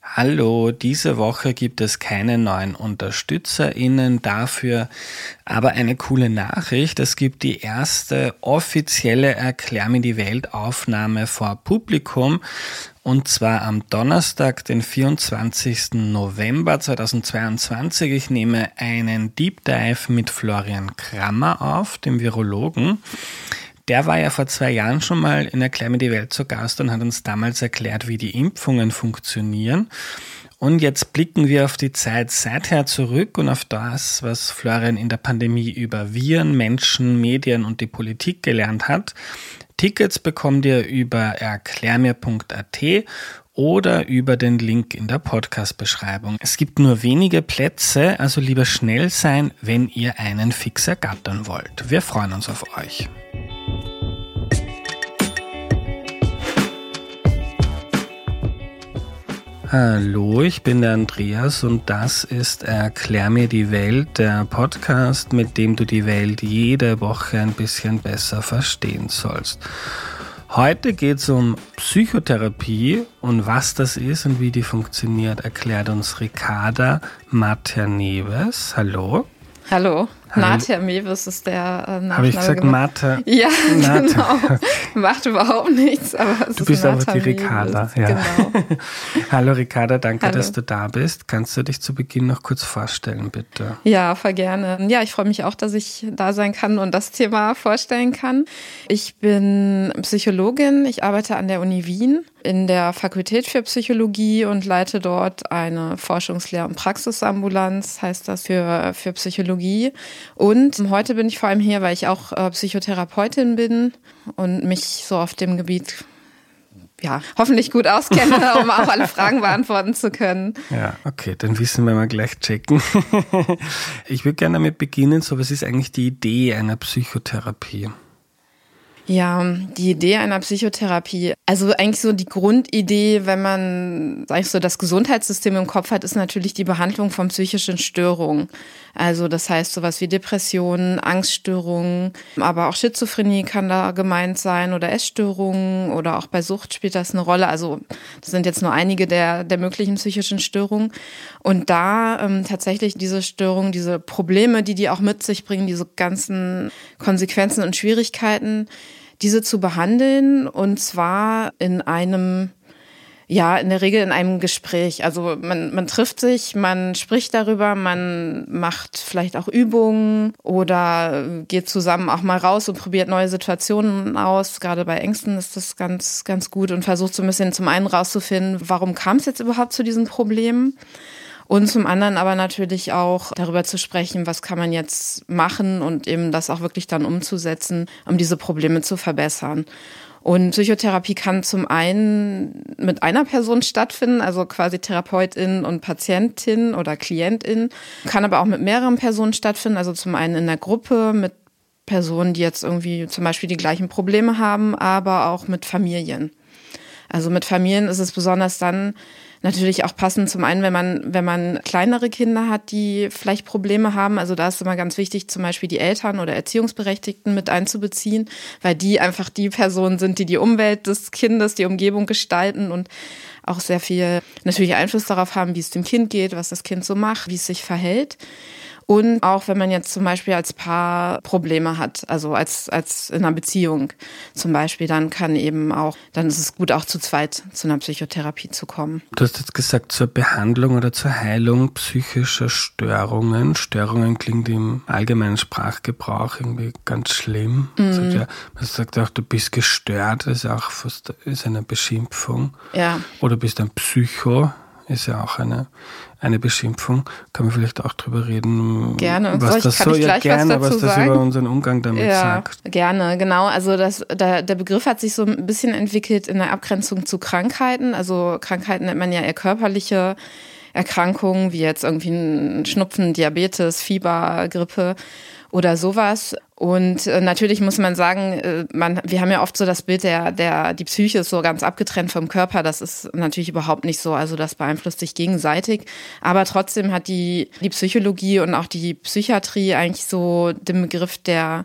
Hallo, diese Woche gibt es keine neuen UnterstützerInnen, dafür aber eine coole Nachricht. Es gibt die erste offizielle Erklär mir die Welt Aufnahme vor Publikum und zwar am Donnerstag, den 24. November 2022. Ich nehme einen Deep Dive mit Florian Krammer auf, dem Virologen. Der war ja vor zwei Jahren schon mal in Erklär mir die Welt zu Gast und hat uns damals erklärt, wie die Impfungen funktionieren. Und jetzt blicken wir auf die Zeit seither zurück und auf das, was Florian in der Pandemie über Viren, Menschen, Medien und die Politik gelernt hat. Tickets bekommt ihr über erklärmir.at oder über den Link in der Podcast-Beschreibung. Es gibt nur wenige Plätze, also lieber schnell sein, wenn ihr einen Fix ergattern wollt. Wir freuen uns auf euch. Hallo, ich bin der Andreas und das ist Erklär mir die Welt, der Podcast, mit dem du die Welt jede Woche ein bisschen besser verstehen sollst. Heute geht es um Psychotherapie und was das ist und wie die funktioniert, erklärt uns Ricarda Materneves. Hallo. Hallo. Nater Mewis ist der äh, Nachname. Habe ich gesagt. Mate? Ja, Nate. genau. Macht überhaupt nichts, aber es Du bist aber die Ricarda, ja. Genau. Hallo Ricarda, danke, Hallo. dass du da bist. Kannst du dich zu Beginn noch kurz vorstellen, bitte? Ja, voll gerne. Ja, ich freue mich auch, dass ich da sein kann und das Thema vorstellen kann. Ich bin Psychologin, ich arbeite an der Uni Wien in der Fakultät für Psychologie und leite dort eine Forschungslehr- und Praxisambulanz, heißt das für, für Psychologie. Und heute bin ich vor allem hier, weil ich auch äh, Psychotherapeutin bin und mich so auf dem Gebiet ja, hoffentlich gut auskenne, um auch alle Fragen beantworten zu können. Ja, okay, dann wissen wir mal gleich checken. ich würde gerne damit beginnen, so was ist eigentlich die Idee einer Psychotherapie? Ja, die Idee einer Psychotherapie, also eigentlich so die Grundidee, wenn man, sag ich so, das Gesundheitssystem im Kopf hat, ist natürlich die Behandlung von psychischen Störungen. Also das heißt sowas wie Depressionen, Angststörungen, aber auch Schizophrenie kann da gemeint sein oder Essstörungen oder auch bei Sucht spielt das eine Rolle. Also das sind jetzt nur einige der, der möglichen psychischen Störungen. Und da ähm, tatsächlich diese Störungen, diese Probleme, die die auch mit sich bringen, diese ganzen Konsequenzen und Schwierigkeiten, diese zu behandeln und zwar in einem ja, in der Regel in einem Gespräch. Also man, man trifft sich, man spricht darüber, man macht vielleicht auch Übungen oder geht zusammen auch mal raus und probiert neue Situationen aus. Gerade bei Ängsten ist das ganz, ganz gut und versucht so ein bisschen zum einen rauszufinden, warum kam es jetzt überhaupt zu diesen Problemen? Und zum anderen aber natürlich auch darüber zu sprechen, was kann man jetzt machen und eben das auch wirklich dann umzusetzen, um diese Probleme zu verbessern. Und Psychotherapie kann zum einen mit einer Person stattfinden, also quasi Therapeutin und Patientin oder Klientin, kann aber auch mit mehreren Personen stattfinden, also zum einen in der Gruppe mit Personen, die jetzt irgendwie zum Beispiel die gleichen Probleme haben, aber auch mit Familien. Also mit Familien ist es besonders dann natürlich auch passend zum einen, wenn man, wenn man kleinere Kinder hat, die vielleicht Probleme haben. Also da ist immer ganz wichtig, zum Beispiel die Eltern oder Erziehungsberechtigten mit einzubeziehen, weil die einfach die Personen sind, die die Umwelt des Kindes, die Umgebung gestalten und auch sehr viel natürlich Einfluss darauf haben, wie es dem Kind geht, was das Kind so macht, wie es sich verhält. Und auch wenn man jetzt zum Beispiel als Paar Probleme hat, also als, als in einer Beziehung zum Beispiel, dann kann eben auch, dann ist es gut auch zu zweit zu einer Psychotherapie zu kommen. Du hast jetzt gesagt, zur Behandlung oder zur Heilung psychischer Störungen. Störungen klingt im allgemeinen Sprachgebrauch irgendwie ganz schlimm. Mhm. Man, sagt ja, man sagt auch, du bist gestört, ist auch fast ist eine Beschimpfung. Ja. Oder bist ein Psycho ist ja auch eine, eine Beschimpfung. Kann man vielleicht auch drüber reden, gerne. was das so ja gerne, was, was das sagen? über unseren Umgang damit ja, sagt. Gerne, genau. Also das, da, der Begriff hat sich so ein bisschen entwickelt in der Abgrenzung zu Krankheiten. Also Krankheiten nennt man ja eher körperliche Erkrankungen, wie jetzt irgendwie ein Schnupfen, Diabetes, Fieber, Grippe oder sowas. Und äh, natürlich muss man sagen, äh, man, wir haben ja oft so das Bild, der, der, die Psyche ist so ganz abgetrennt vom Körper. Das ist natürlich überhaupt nicht so. Also das beeinflusst sich gegenseitig. Aber trotzdem hat die, die Psychologie und auch die Psychiatrie eigentlich so den Begriff der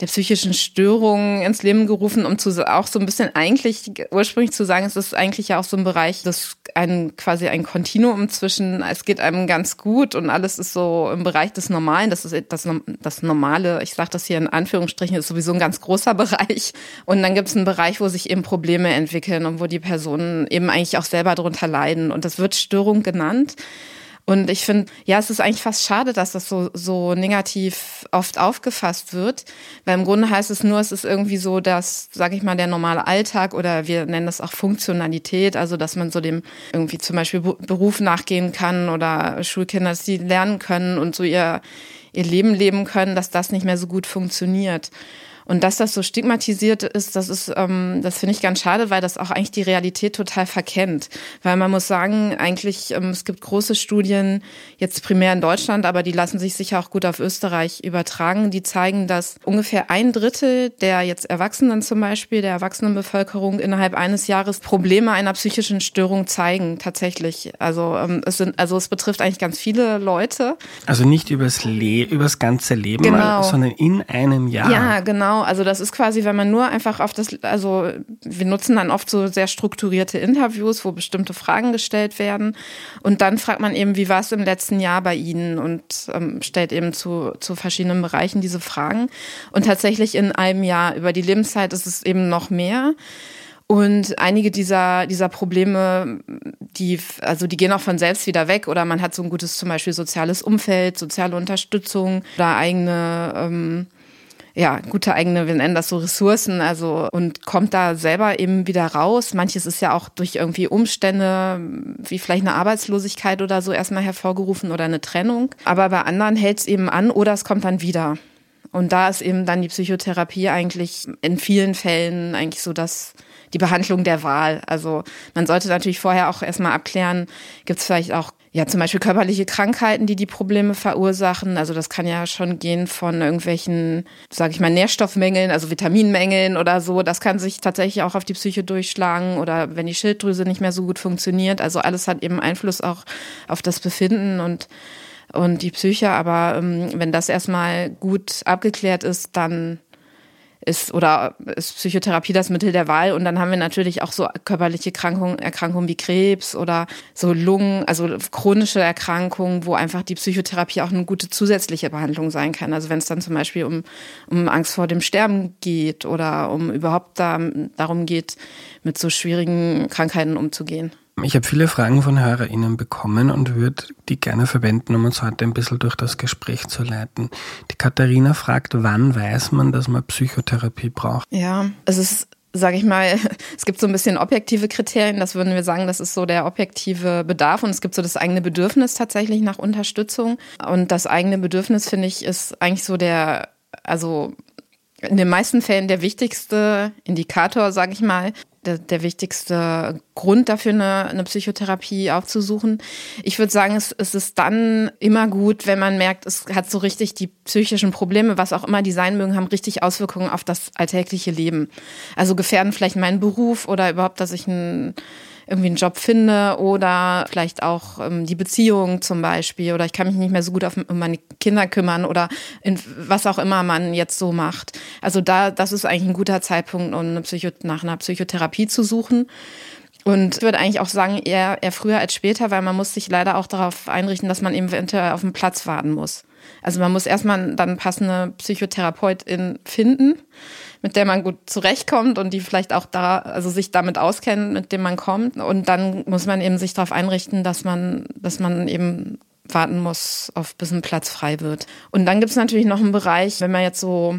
der psychischen Störungen ins Leben gerufen, um zu auch so ein bisschen eigentlich ursprünglich zu sagen, es ist eigentlich ja auch so ein Bereich, das ein quasi ein Kontinuum zwischen, es geht einem ganz gut und alles ist so im Bereich des Normalen. Das ist das, das Normale, ich sage das hier in Anführungsstrichen, ist sowieso ein ganz großer Bereich. Und dann gibt es einen Bereich, wo sich eben Probleme entwickeln und wo die Personen eben eigentlich auch selber darunter leiden. Und das wird Störung genannt. Und ich finde, ja, es ist eigentlich fast schade, dass das so, so negativ oft aufgefasst wird, weil im Grunde heißt es nur, es ist irgendwie so, dass, sage ich mal, der normale Alltag oder wir nennen das auch Funktionalität, also dass man so dem irgendwie zum Beispiel Beruf nachgehen kann oder Schulkinder, dass die lernen können und so ihr, ihr Leben leben können, dass das nicht mehr so gut funktioniert. Und dass das so stigmatisiert ist, das ist, ähm, das finde ich ganz schade, weil das auch eigentlich die Realität total verkennt. Weil man muss sagen, eigentlich, ähm, es gibt große Studien, jetzt primär in Deutschland, aber die lassen sich sicher auch gut auf Österreich übertragen, die zeigen, dass ungefähr ein Drittel der jetzt Erwachsenen zum Beispiel, der Erwachsenenbevölkerung innerhalb eines Jahres Probleme einer psychischen Störung zeigen, tatsächlich. Also ähm, es sind, also es betrifft eigentlich ganz viele Leute. Also nicht übers Le übers ganze Leben, genau. sondern in einem Jahr. Ja, genau. Genau, also das ist quasi, wenn man nur einfach auf das, also wir nutzen dann oft so sehr strukturierte Interviews, wo bestimmte Fragen gestellt werden und dann fragt man eben, wie war es im letzten Jahr bei Ihnen und ähm, stellt eben zu, zu verschiedenen Bereichen diese Fragen. Und tatsächlich in einem Jahr über die Lebenszeit ist es eben noch mehr. Und einige dieser, dieser Probleme, die, also die gehen auch von selbst wieder weg oder man hat so ein gutes zum Beispiel soziales Umfeld, soziale Unterstützung oder eigene ähm, ja, gute eigene, wir nennen das so Ressourcen, also und kommt da selber eben wieder raus. Manches ist ja auch durch irgendwie Umstände, wie vielleicht eine Arbeitslosigkeit oder so erstmal hervorgerufen oder eine Trennung. Aber bei anderen hält es eben an oder es kommt dann wieder. Und da ist eben dann die Psychotherapie eigentlich in vielen Fällen eigentlich so das die Behandlung der Wahl. Also man sollte natürlich vorher auch erstmal abklären, gibt es vielleicht auch ja zum Beispiel körperliche Krankheiten, die die Probleme verursachen. Also das kann ja schon gehen von irgendwelchen, sage ich mal, Nährstoffmängeln, also Vitaminmängeln oder so. Das kann sich tatsächlich auch auf die Psyche durchschlagen oder wenn die Schilddrüse nicht mehr so gut funktioniert. Also alles hat eben Einfluss auch auf das Befinden und und die Psyche. Aber ähm, wenn das erstmal gut abgeklärt ist, dann ist oder ist Psychotherapie das Mittel der Wahl. Und dann haben wir natürlich auch so körperliche Erkrankungen, Erkrankungen wie Krebs oder so Lungen, also chronische Erkrankungen, wo einfach die Psychotherapie auch eine gute zusätzliche Behandlung sein kann. Also wenn es dann zum Beispiel um, um Angst vor dem Sterben geht oder um überhaupt da, darum geht, mit so schwierigen Krankheiten umzugehen. Ich habe viele Fragen von HörerInnen bekommen und würde die gerne verwenden, um uns heute ein bisschen durch das Gespräch zu leiten. Die Katharina fragt, wann weiß man, dass man Psychotherapie braucht? Ja, es ist sage ich mal, es gibt so ein bisschen objektive Kriterien, das würden wir sagen, das ist so der objektive Bedarf und es gibt so das eigene Bedürfnis tatsächlich nach Unterstützung und das eigene Bedürfnis finde ich ist eigentlich so der also in den meisten Fällen der wichtigste Indikator, sage ich mal, der, der wichtigste Grund dafür, eine, eine Psychotherapie aufzusuchen. Ich würde sagen, es, es ist dann immer gut, wenn man merkt, es hat so richtig die psychischen Probleme, was auch immer die sein mögen, haben richtig Auswirkungen auf das alltägliche Leben. Also gefährden vielleicht meinen Beruf oder überhaupt, dass ich ein irgendwie einen Job finde oder vielleicht auch ähm, die Beziehung zum Beispiel oder ich kann mich nicht mehr so gut auf, um meine Kinder kümmern oder in, was auch immer man jetzt so macht. Also da, das ist eigentlich ein guter Zeitpunkt, um eine Psycho nach einer Psychotherapie zu suchen. Und ich würde eigentlich auch sagen, eher, eher früher als später, weil man muss sich leider auch darauf einrichten, dass man eventuell auf den Platz warten muss. Also man muss erstmal dann passende Psychotherapeutin finden mit der man gut zurechtkommt und die vielleicht auch da, also sich damit auskennen, mit dem man kommt. Und dann muss man eben sich darauf einrichten, dass man, dass man eben warten muss, auf bis ein Platz frei wird. Und dann gibt es natürlich noch einen Bereich, wenn man jetzt so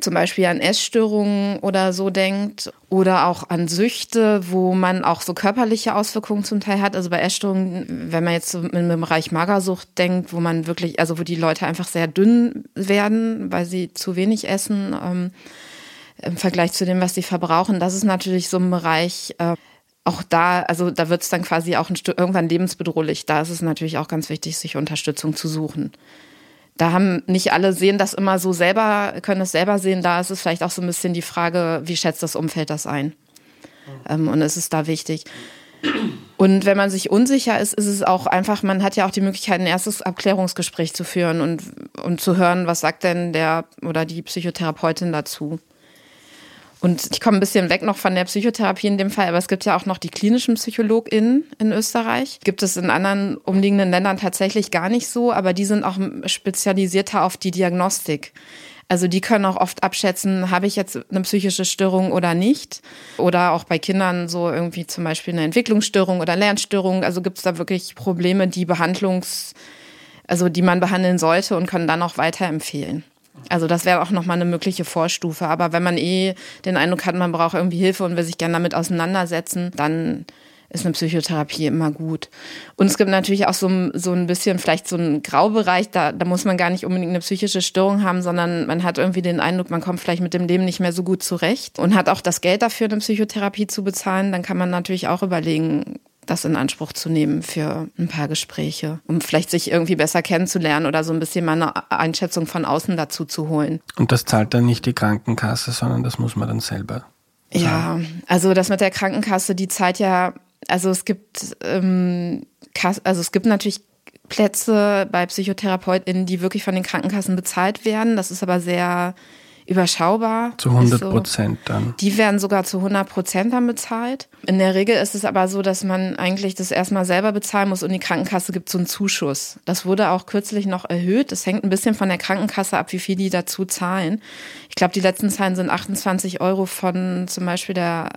zum Beispiel an Essstörungen oder so denkt oder auch an Süchte, wo man auch so körperliche Auswirkungen zum Teil hat. Also bei Essstörungen, wenn man jetzt so im Bereich Magersucht denkt, wo man wirklich, also wo die Leute einfach sehr dünn werden, weil sie zu wenig essen. Ähm, im Vergleich zu dem, was sie verbrauchen. Das ist natürlich so ein Bereich, äh, auch da, also da wird es dann quasi auch irgendwann lebensbedrohlich. Da ist es natürlich auch ganz wichtig, sich Unterstützung zu suchen. Da haben nicht alle sehen das immer so selber, können es selber sehen. Da ist es vielleicht auch so ein bisschen die Frage, wie schätzt das Umfeld das ein? Ähm, und es ist da wichtig. Und wenn man sich unsicher ist, ist es auch einfach, man hat ja auch die Möglichkeit, ein erstes Abklärungsgespräch zu führen und, und zu hören, was sagt denn der oder die Psychotherapeutin dazu. Und ich komme ein bisschen weg noch von der Psychotherapie in dem Fall, aber es gibt ja auch noch die klinischen PsychologInnen in Österreich. Gibt es in anderen umliegenden Ländern tatsächlich gar nicht so, aber die sind auch spezialisierter auf die Diagnostik. Also die können auch oft abschätzen, habe ich jetzt eine psychische Störung oder nicht. Oder auch bei Kindern so irgendwie zum Beispiel eine Entwicklungsstörung oder Lernstörung. Also gibt es da wirklich Probleme, die Behandlungs, also die man behandeln sollte und können dann auch weiterempfehlen. Also das wäre auch nochmal eine mögliche Vorstufe. Aber wenn man eh den Eindruck hat, man braucht irgendwie Hilfe und will sich gerne damit auseinandersetzen, dann ist eine Psychotherapie immer gut. Und es gibt natürlich auch so, so ein bisschen vielleicht so einen Graubereich, da, da muss man gar nicht unbedingt eine psychische Störung haben, sondern man hat irgendwie den Eindruck, man kommt vielleicht mit dem Leben nicht mehr so gut zurecht und hat auch das Geld dafür, eine Psychotherapie zu bezahlen. Dann kann man natürlich auch überlegen, das in Anspruch zu nehmen für ein paar Gespräche, um vielleicht sich irgendwie besser kennenzulernen oder so ein bisschen mal eine Einschätzung von außen dazu zu holen. Und das zahlt dann nicht die Krankenkasse, sondern das muss man dann selber. Ja, also das mit der Krankenkasse, die zahlt ja also es gibt, ähm, also es gibt natürlich Plätze bei PsychotherapeutInnen, die wirklich von den Krankenkassen bezahlt werden. Das ist aber sehr überschaubar. Zu 100 Prozent so. dann. Die werden sogar zu 100 Prozent dann bezahlt. In der Regel ist es aber so, dass man eigentlich das erstmal selber bezahlen muss und die Krankenkasse gibt so einen Zuschuss. Das wurde auch kürzlich noch erhöht. Das hängt ein bisschen von der Krankenkasse ab, wie viel die dazu zahlen. Ich glaube, die letzten Zahlen sind 28 Euro von zum Beispiel der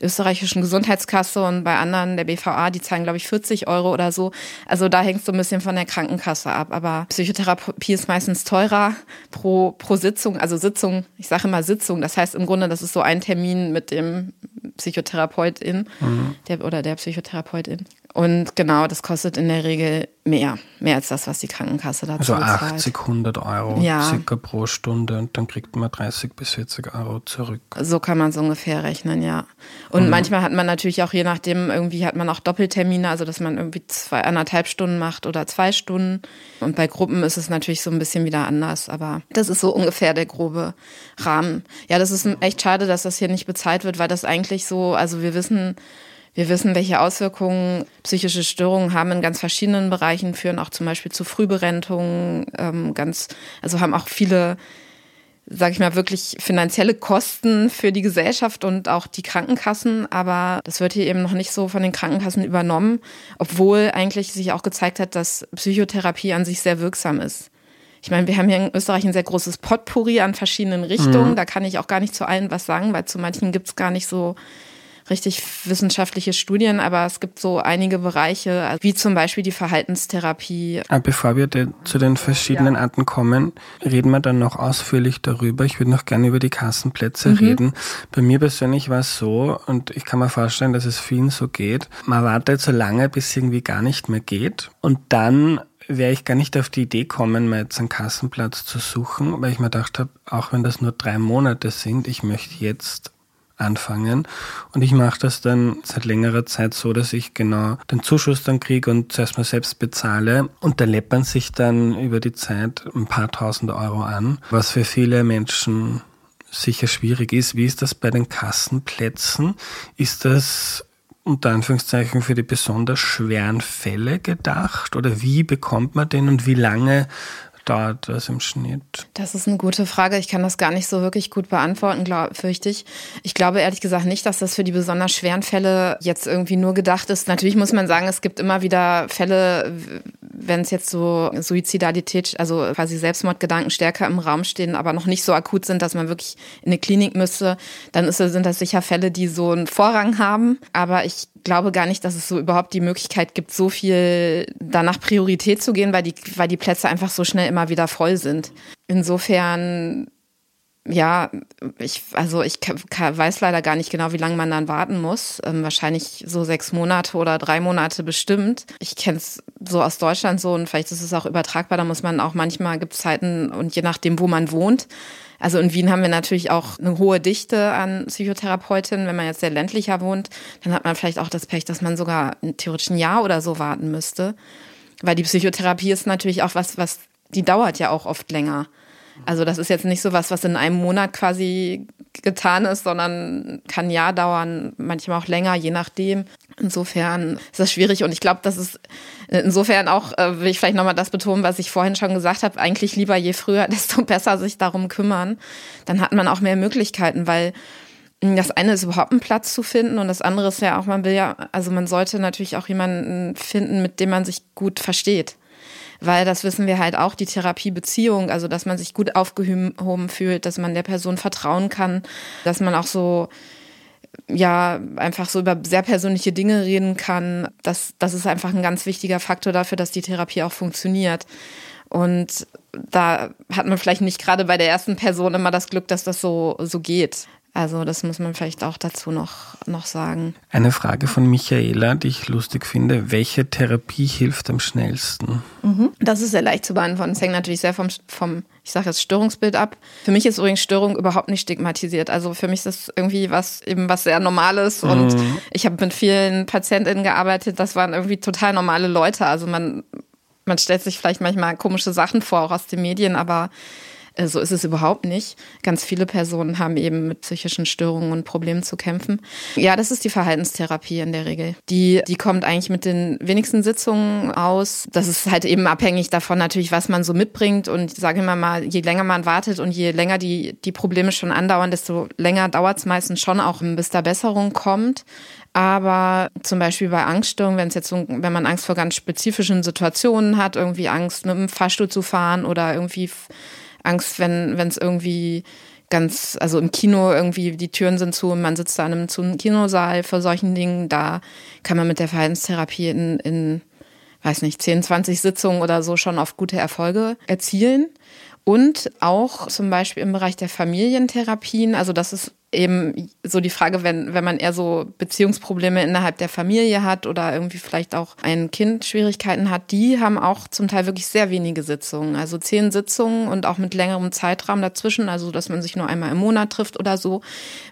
österreichischen Gesundheitskasse und bei anderen der BVA, die zahlen, glaube ich, 40 Euro oder so. Also da hängt es so ein bisschen von der Krankenkasse ab. Aber Psychotherapie ist meistens teurer pro, pro Sitzung, also Sitzung, ich sage immer Sitzung. Das heißt im Grunde, das ist so ein Termin mit dem Psychotherapeutin mhm. der, oder der Psychotherapeutin. Und genau, das kostet in der Regel mehr. Mehr als das, was die Krankenkasse dazu Also 80, zahlt. 100 Euro ja. circa pro Stunde und dann kriegt man 30 bis 40 Euro zurück. So kann man es ungefähr rechnen, ja. Und mhm. manchmal hat man natürlich auch, je nachdem, irgendwie hat man auch Doppeltermine, also dass man irgendwie zwei, anderthalb Stunden macht oder zwei Stunden. Und bei Gruppen ist es natürlich so ein bisschen wieder anders, aber das ist so ungefähr der grobe Rahmen. Ja, das ist echt schade, dass das hier nicht bezahlt wird, weil das eigentlich so, also wir wissen, wir wissen, welche Auswirkungen psychische Störungen haben in ganz verschiedenen Bereichen, führen auch zum Beispiel zu Frühberentungen, ähm, ganz, also haben auch viele, sage ich mal, wirklich finanzielle Kosten für die Gesellschaft und auch die Krankenkassen. Aber das wird hier eben noch nicht so von den Krankenkassen übernommen, obwohl eigentlich sich auch gezeigt hat, dass Psychotherapie an sich sehr wirksam ist. Ich meine, wir haben hier in Österreich ein sehr großes Potpourri an verschiedenen Richtungen. Mhm. Da kann ich auch gar nicht zu allen was sagen, weil zu manchen gibt es gar nicht so richtig wissenschaftliche Studien, aber es gibt so einige Bereiche, wie zum Beispiel die Verhaltenstherapie. Ah, bevor wir zu den verschiedenen ja. Arten kommen, reden wir dann noch ausführlich darüber. Ich würde noch gerne über die Kassenplätze mhm. reden. Bei mir persönlich war es so, und ich kann mir vorstellen, dass es vielen so geht, man wartet so lange, bis irgendwie gar nicht mehr geht. Und dann wäre ich gar nicht auf die Idee kommen, mir jetzt einen Kassenplatz zu suchen, weil ich mir gedacht habe, auch wenn das nur drei Monate sind, ich möchte jetzt anfangen. Und ich mache das dann seit längerer Zeit so, dass ich genau den Zuschuss dann kriege und zuerst mal selbst bezahle. Und da läppern sich dann über die Zeit ein paar tausend Euro an, was für viele Menschen sicher schwierig ist. Wie ist das bei den Kassenplätzen? Ist das unter Anführungszeichen für die besonders schweren Fälle gedacht? Oder wie bekommt man den und wie lange dauert das im Schnitt? Das ist eine gute Frage. Ich kann das gar nicht so wirklich gut beantworten, glaub, fürchte ich. Ich glaube ehrlich gesagt nicht, dass das für die besonders schweren Fälle jetzt irgendwie nur gedacht ist. Natürlich muss man sagen, es gibt immer wieder Fälle, wenn es jetzt so Suizidalität, also quasi Selbstmordgedanken stärker im Raum stehen, aber noch nicht so akut sind, dass man wirklich in eine Klinik müsste, dann ist, sind das sicher Fälle, die so einen Vorrang haben. Aber ich glaube gar nicht, dass es so überhaupt die Möglichkeit gibt, so viel danach Priorität zu gehen, weil die, weil die Plätze einfach so schnell immer wieder voll sind. Insofern ja, ich, also ich weiß leider gar nicht genau, wie lange man dann warten muss. Ähm, wahrscheinlich so sechs Monate oder drei Monate bestimmt. Ich kenne es so aus Deutschland so und vielleicht ist es auch übertragbar. Da muss man auch manchmal, gibt es Zeiten und je nachdem, wo man wohnt. Also in Wien haben wir natürlich auch eine hohe Dichte an Psychotherapeutinnen. Wenn man jetzt sehr ländlicher wohnt, dann hat man vielleicht auch das Pech, dass man sogar theoretisch ein Jahr oder so warten müsste. Weil die Psychotherapie ist natürlich auch was, was, die dauert ja auch oft länger. Also das ist jetzt nicht so was, was in einem Monat quasi getan ist, sondern kann ein Jahr dauern, manchmal auch länger, je nachdem. Insofern ist das schwierig und ich glaube, das ist insofern auch, äh, will ich vielleicht nochmal das betonen, was ich vorhin schon gesagt habe, eigentlich lieber je früher, desto besser sich darum kümmern. Dann hat man auch mehr Möglichkeiten, weil das eine ist überhaupt einen Platz zu finden und das andere ist ja auch, man will ja, also man sollte natürlich auch jemanden finden, mit dem man sich gut versteht. Weil das wissen wir halt auch, die Therapiebeziehung, also dass man sich gut aufgehoben fühlt, dass man der Person vertrauen kann, dass man auch so ja einfach so über sehr persönliche Dinge reden kann. Das, das ist einfach ein ganz wichtiger Faktor dafür, dass die Therapie auch funktioniert. Und da hat man vielleicht nicht gerade bei der ersten Person immer das Glück, dass das so, so geht. Also das muss man vielleicht auch dazu noch, noch sagen. Eine Frage von Michaela, die ich lustig finde. Welche Therapie hilft am schnellsten? Mhm. Das ist sehr leicht zu beantworten. Es hängt natürlich sehr vom, vom ich sage jetzt Störungsbild ab. Für mich ist übrigens Störung überhaupt nicht stigmatisiert. Also für mich ist das irgendwie was eben was sehr Normales. Und mhm. ich habe mit vielen PatientInnen gearbeitet, das waren irgendwie total normale Leute. Also man, man stellt sich vielleicht manchmal komische Sachen vor, auch aus den Medien, aber so ist es überhaupt nicht. Ganz viele Personen haben eben mit psychischen Störungen und Problemen zu kämpfen. Ja, das ist die Verhaltenstherapie in der Regel. Die, die kommt eigentlich mit den wenigsten Sitzungen aus. Das ist halt eben abhängig davon natürlich, was man so mitbringt. Und sage immer mal, je länger man wartet und je länger die, die Probleme schon andauern, desto länger dauert es meistens schon auch, bis da Besserung kommt. Aber zum Beispiel bei Angststörungen, wenn es jetzt so, wenn man Angst vor ganz spezifischen Situationen hat, irgendwie Angst, mit dem Fahrstuhl zu fahren oder irgendwie Angst, wenn es irgendwie ganz, also im Kino irgendwie die Türen sind zu und man sitzt da in einem, zu Kinosaal vor solchen Dingen, da kann man mit der Verhaltenstherapie in, in, weiß nicht, 10, 20 Sitzungen oder so schon auf gute Erfolge erzielen. Und auch zum Beispiel im Bereich der Familientherapien, also das ist eben so die Frage, wenn, wenn man eher so Beziehungsprobleme innerhalb der Familie hat oder irgendwie vielleicht auch ein Kind Schwierigkeiten hat, die haben auch zum Teil wirklich sehr wenige Sitzungen. Also zehn Sitzungen und auch mit längerem Zeitraum dazwischen, also dass man sich nur einmal im Monat trifft oder so,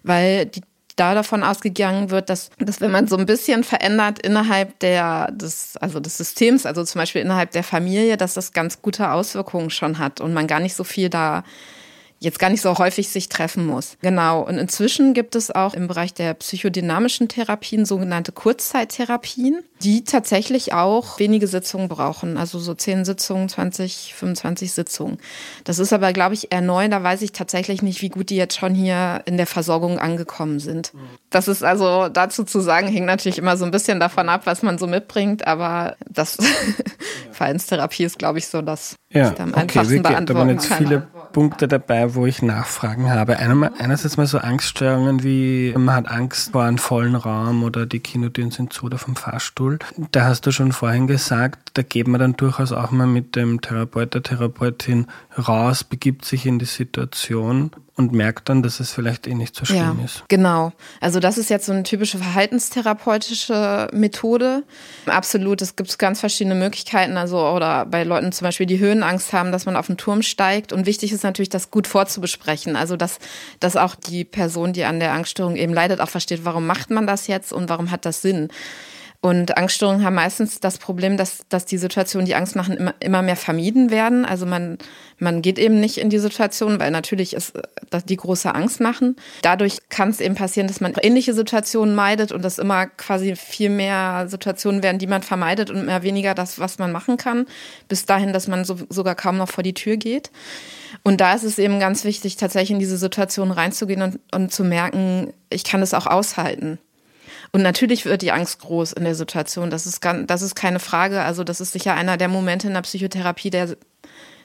weil die da davon ausgegangen wird, dass, dass wenn man so ein bisschen verändert innerhalb der, des, also des Systems, also zum Beispiel innerhalb der Familie, dass das ganz gute Auswirkungen schon hat und man gar nicht so viel da jetzt gar nicht so häufig sich treffen muss. Genau. Und inzwischen gibt es auch im Bereich der psychodynamischen Therapien sogenannte Kurzzeittherapien, die tatsächlich auch wenige Sitzungen brauchen. Also so zehn Sitzungen, 20, 25 Sitzungen. Das ist aber, glaube ich, eher neu. Da weiß ich tatsächlich nicht, wie gut die jetzt schon hier in der Versorgung angekommen sind. Das ist also dazu zu sagen, hängt natürlich immer so ein bisschen davon ab, was man so mitbringt. Aber das Verhaltenstherapie ist, glaube ich, so das, ja, am okay, einfachsten beantworten jetzt viele Punkte dabei, wo ich Nachfragen habe. einerseits mal so Angststörungen wie man hat Angst vor einem vollen Raum oder die Kinotüren sind zu oder vom Fahrstuhl. Da hast du schon vorhin gesagt, da geht man dann durchaus auch mal mit dem Therapeut, der Therapeutin raus, begibt sich in die Situation und merkt dann, dass es vielleicht eh nicht so schlimm ja, ist. Genau. Also das ist jetzt so eine typische verhaltenstherapeutische Methode. Absolut. Es gibt ganz verschiedene Möglichkeiten. Also oder bei Leuten zum Beispiel, die Höhenangst haben, dass man auf den Turm steigt. Und wichtig ist natürlich, das gut vorzubesprechen. Also dass, dass auch die Person, die an der Angststörung eben leidet, auch versteht, warum macht man das jetzt und warum hat das Sinn. Und Angststörungen haben meistens das Problem, dass, dass die Situationen, die Angst machen, immer, immer mehr vermieden werden. Also man, man geht eben nicht in die Situation, weil natürlich ist das die große Angst machen. Dadurch kann es eben passieren, dass man ähnliche Situationen meidet und dass immer quasi viel mehr Situationen werden, die man vermeidet und mehr weniger das, was man machen kann. Bis dahin, dass man so, sogar kaum noch vor die Tür geht. Und da ist es eben ganz wichtig, tatsächlich in diese Situation reinzugehen und, und zu merken, ich kann das auch aushalten. Und natürlich wird die Angst groß in der Situation. Das ist, ganz, das ist keine Frage. Also das ist sicher einer der Momente in der Psychotherapie, der,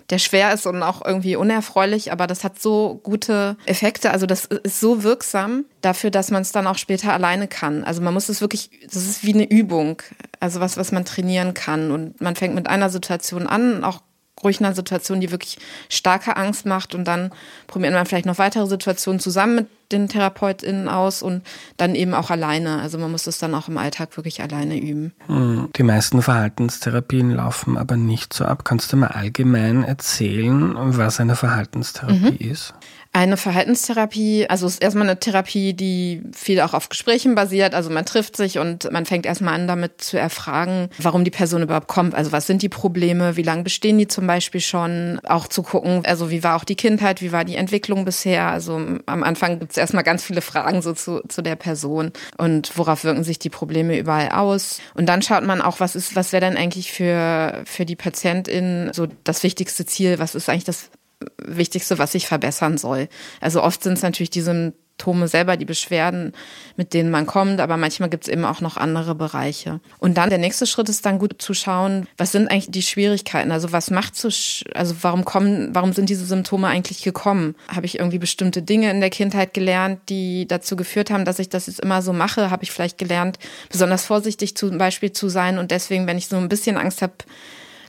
der schwer ist und auch irgendwie unerfreulich. Aber das hat so gute Effekte. Also das ist so wirksam dafür, dass man es dann auch später alleine kann. Also man muss es wirklich, das ist wie eine Übung. Also was, was man trainieren kann. Und man fängt mit einer Situation an, auch ruhig einer Situation, die wirklich starke Angst macht und dann probiert man vielleicht noch weitere Situationen zusammen mit den TherapeutInnen aus und dann eben auch alleine. Also man muss das dann auch im Alltag wirklich alleine üben. Hm. Die meisten Verhaltenstherapien laufen aber nicht so ab. Kannst du mal allgemein erzählen, was eine Verhaltenstherapie mhm. ist? Eine Verhaltenstherapie, also ist erstmal eine Therapie, die viel auch auf Gesprächen basiert. Also man trifft sich und man fängt erstmal an, damit zu erfragen, warum die Person überhaupt kommt. Also was sind die Probleme, wie lange bestehen die zum Beispiel schon? Auch zu gucken, also wie war auch die Kindheit, wie war die Entwicklung bisher? Also am Anfang gibt es erstmal ganz viele Fragen so zu, zu der Person und worauf wirken sich die Probleme überall aus. Und dann schaut man auch, was ist, was wäre denn eigentlich für, für die Patientin so das wichtigste Ziel? Was ist eigentlich das Wichtigste, was sich verbessern soll? Also oft sind es natürlich diese Symptome selber, die Beschwerden, mit denen man kommt, aber manchmal gibt es eben auch noch andere Bereiche. Und dann der nächste Schritt ist dann gut zu schauen, was sind eigentlich die Schwierigkeiten? Also was macht so, also warum kommen, warum sind diese Symptome eigentlich gekommen? Habe ich irgendwie bestimmte Dinge in der Kindheit gelernt, die dazu geführt haben, dass ich das jetzt immer so mache? Habe ich vielleicht gelernt, besonders vorsichtig zum Beispiel zu sein und deswegen, wenn ich so ein bisschen Angst habe,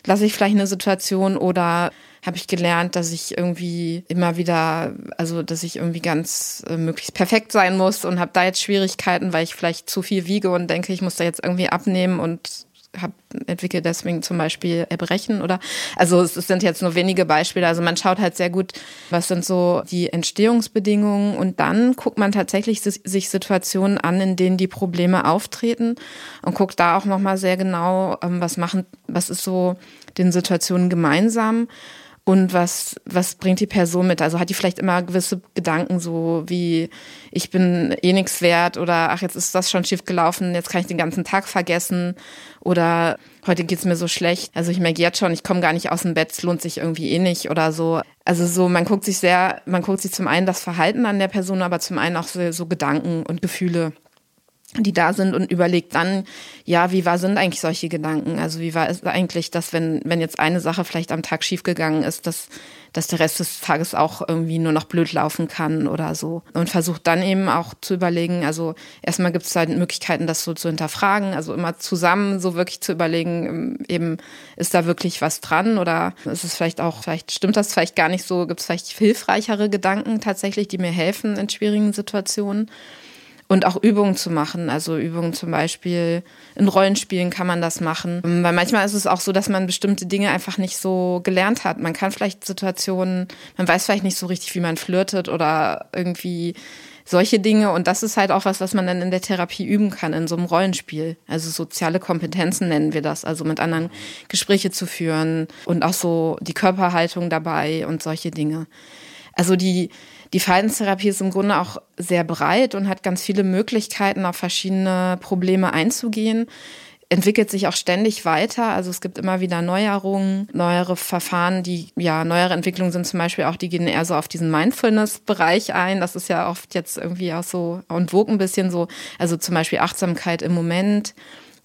lasse ich vielleicht eine Situation oder habe ich gelernt, dass ich irgendwie immer wieder, also dass ich irgendwie ganz äh, möglichst perfekt sein muss und habe da jetzt Schwierigkeiten, weil ich vielleicht zu viel wiege und denke, ich muss da jetzt irgendwie abnehmen und habe entwickle deswegen zum Beispiel Erbrechen oder also es, es sind jetzt nur wenige Beispiele. Also man schaut halt sehr gut, was sind so die Entstehungsbedingungen und dann guckt man tatsächlich sich Situationen an, in denen die Probleme auftreten und guckt da auch nochmal sehr genau, ähm, was machen, was ist so den Situationen gemeinsam und was, was bringt die Person mit? Also hat die vielleicht immer gewisse Gedanken, so wie ich bin eh nichts wert oder ach, jetzt ist das schon schief gelaufen, jetzt kann ich den ganzen Tag vergessen oder heute geht's mir so schlecht. Also ich merke jetzt schon, ich komme gar nicht aus dem Bett, es lohnt sich irgendwie eh nicht oder so. Also so, man guckt sich sehr, man guckt sich zum einen das Verhalten an der Person, aber zum einen auch so, so Gedanken und Gefühle die da sind und überlegt dann, ja, wie war sind eigentlich solche Gedanken? Also wie war es eigentlich, dass wenn, wenn jetzt eine Sache vielleicht am Tag schiefgegangen ist, dass, dass der Rest des Tages auch irgendwie nur noch blöd laufen kann oder so. Und versucht dann eben auch zu überlegen, also erstmal gibt es halt Möglichkeiten, das so zu hinterfragen, also immer zusammen so wirklich zu überlegen, ähm, eben, ist da wirklich was dran oder ist es vielleicht auch, vielleicht stimmt das vielleicht gar nicht so, gibt es vielleicht hilfreichere Gedanken tatsächlich, die mir helfen in schwierigen Situationen. Und auch Übungen zu machen. Also Übungen zum Beispiel in Rollenspielen kann man das machen. Weil manchmal ist es auch so, dass man bestimmte Dinge einfach nicht so gelernt hat. Man kann vielleicht Situationen, man weiß vielleicht nicht so richtig, wie man flirtet oder irgendwie solche Dinge. Und das ist halt auch was, was man dann in der Therapie üben kann, in so einem Rollenspiel. Also soziale Kompetenzen nennen wir das. Also mit anderen Gespräche zu führen und auch so die Körperhaltung dabei und solche Dinge. Also die, die Verhaltenstherapie ist im Grunde auch sehr breit und hat ganz viele Möglichkeiten, auf verschiedene Probleme einzugehen entwickelt sich auch ständig weiter. Also es gibt immer wieder Neuerungen, neuere Verfahren, die, ja, neuere Entwicklungen sind zum Beispiel auch, die gehen eher so auf diesen Mindfulness-Bereich ein. Das ist ja oft jetzt irgendwie auch so und wog ein bisschen so, also zum Beispiel Achtsamkeit im Moment,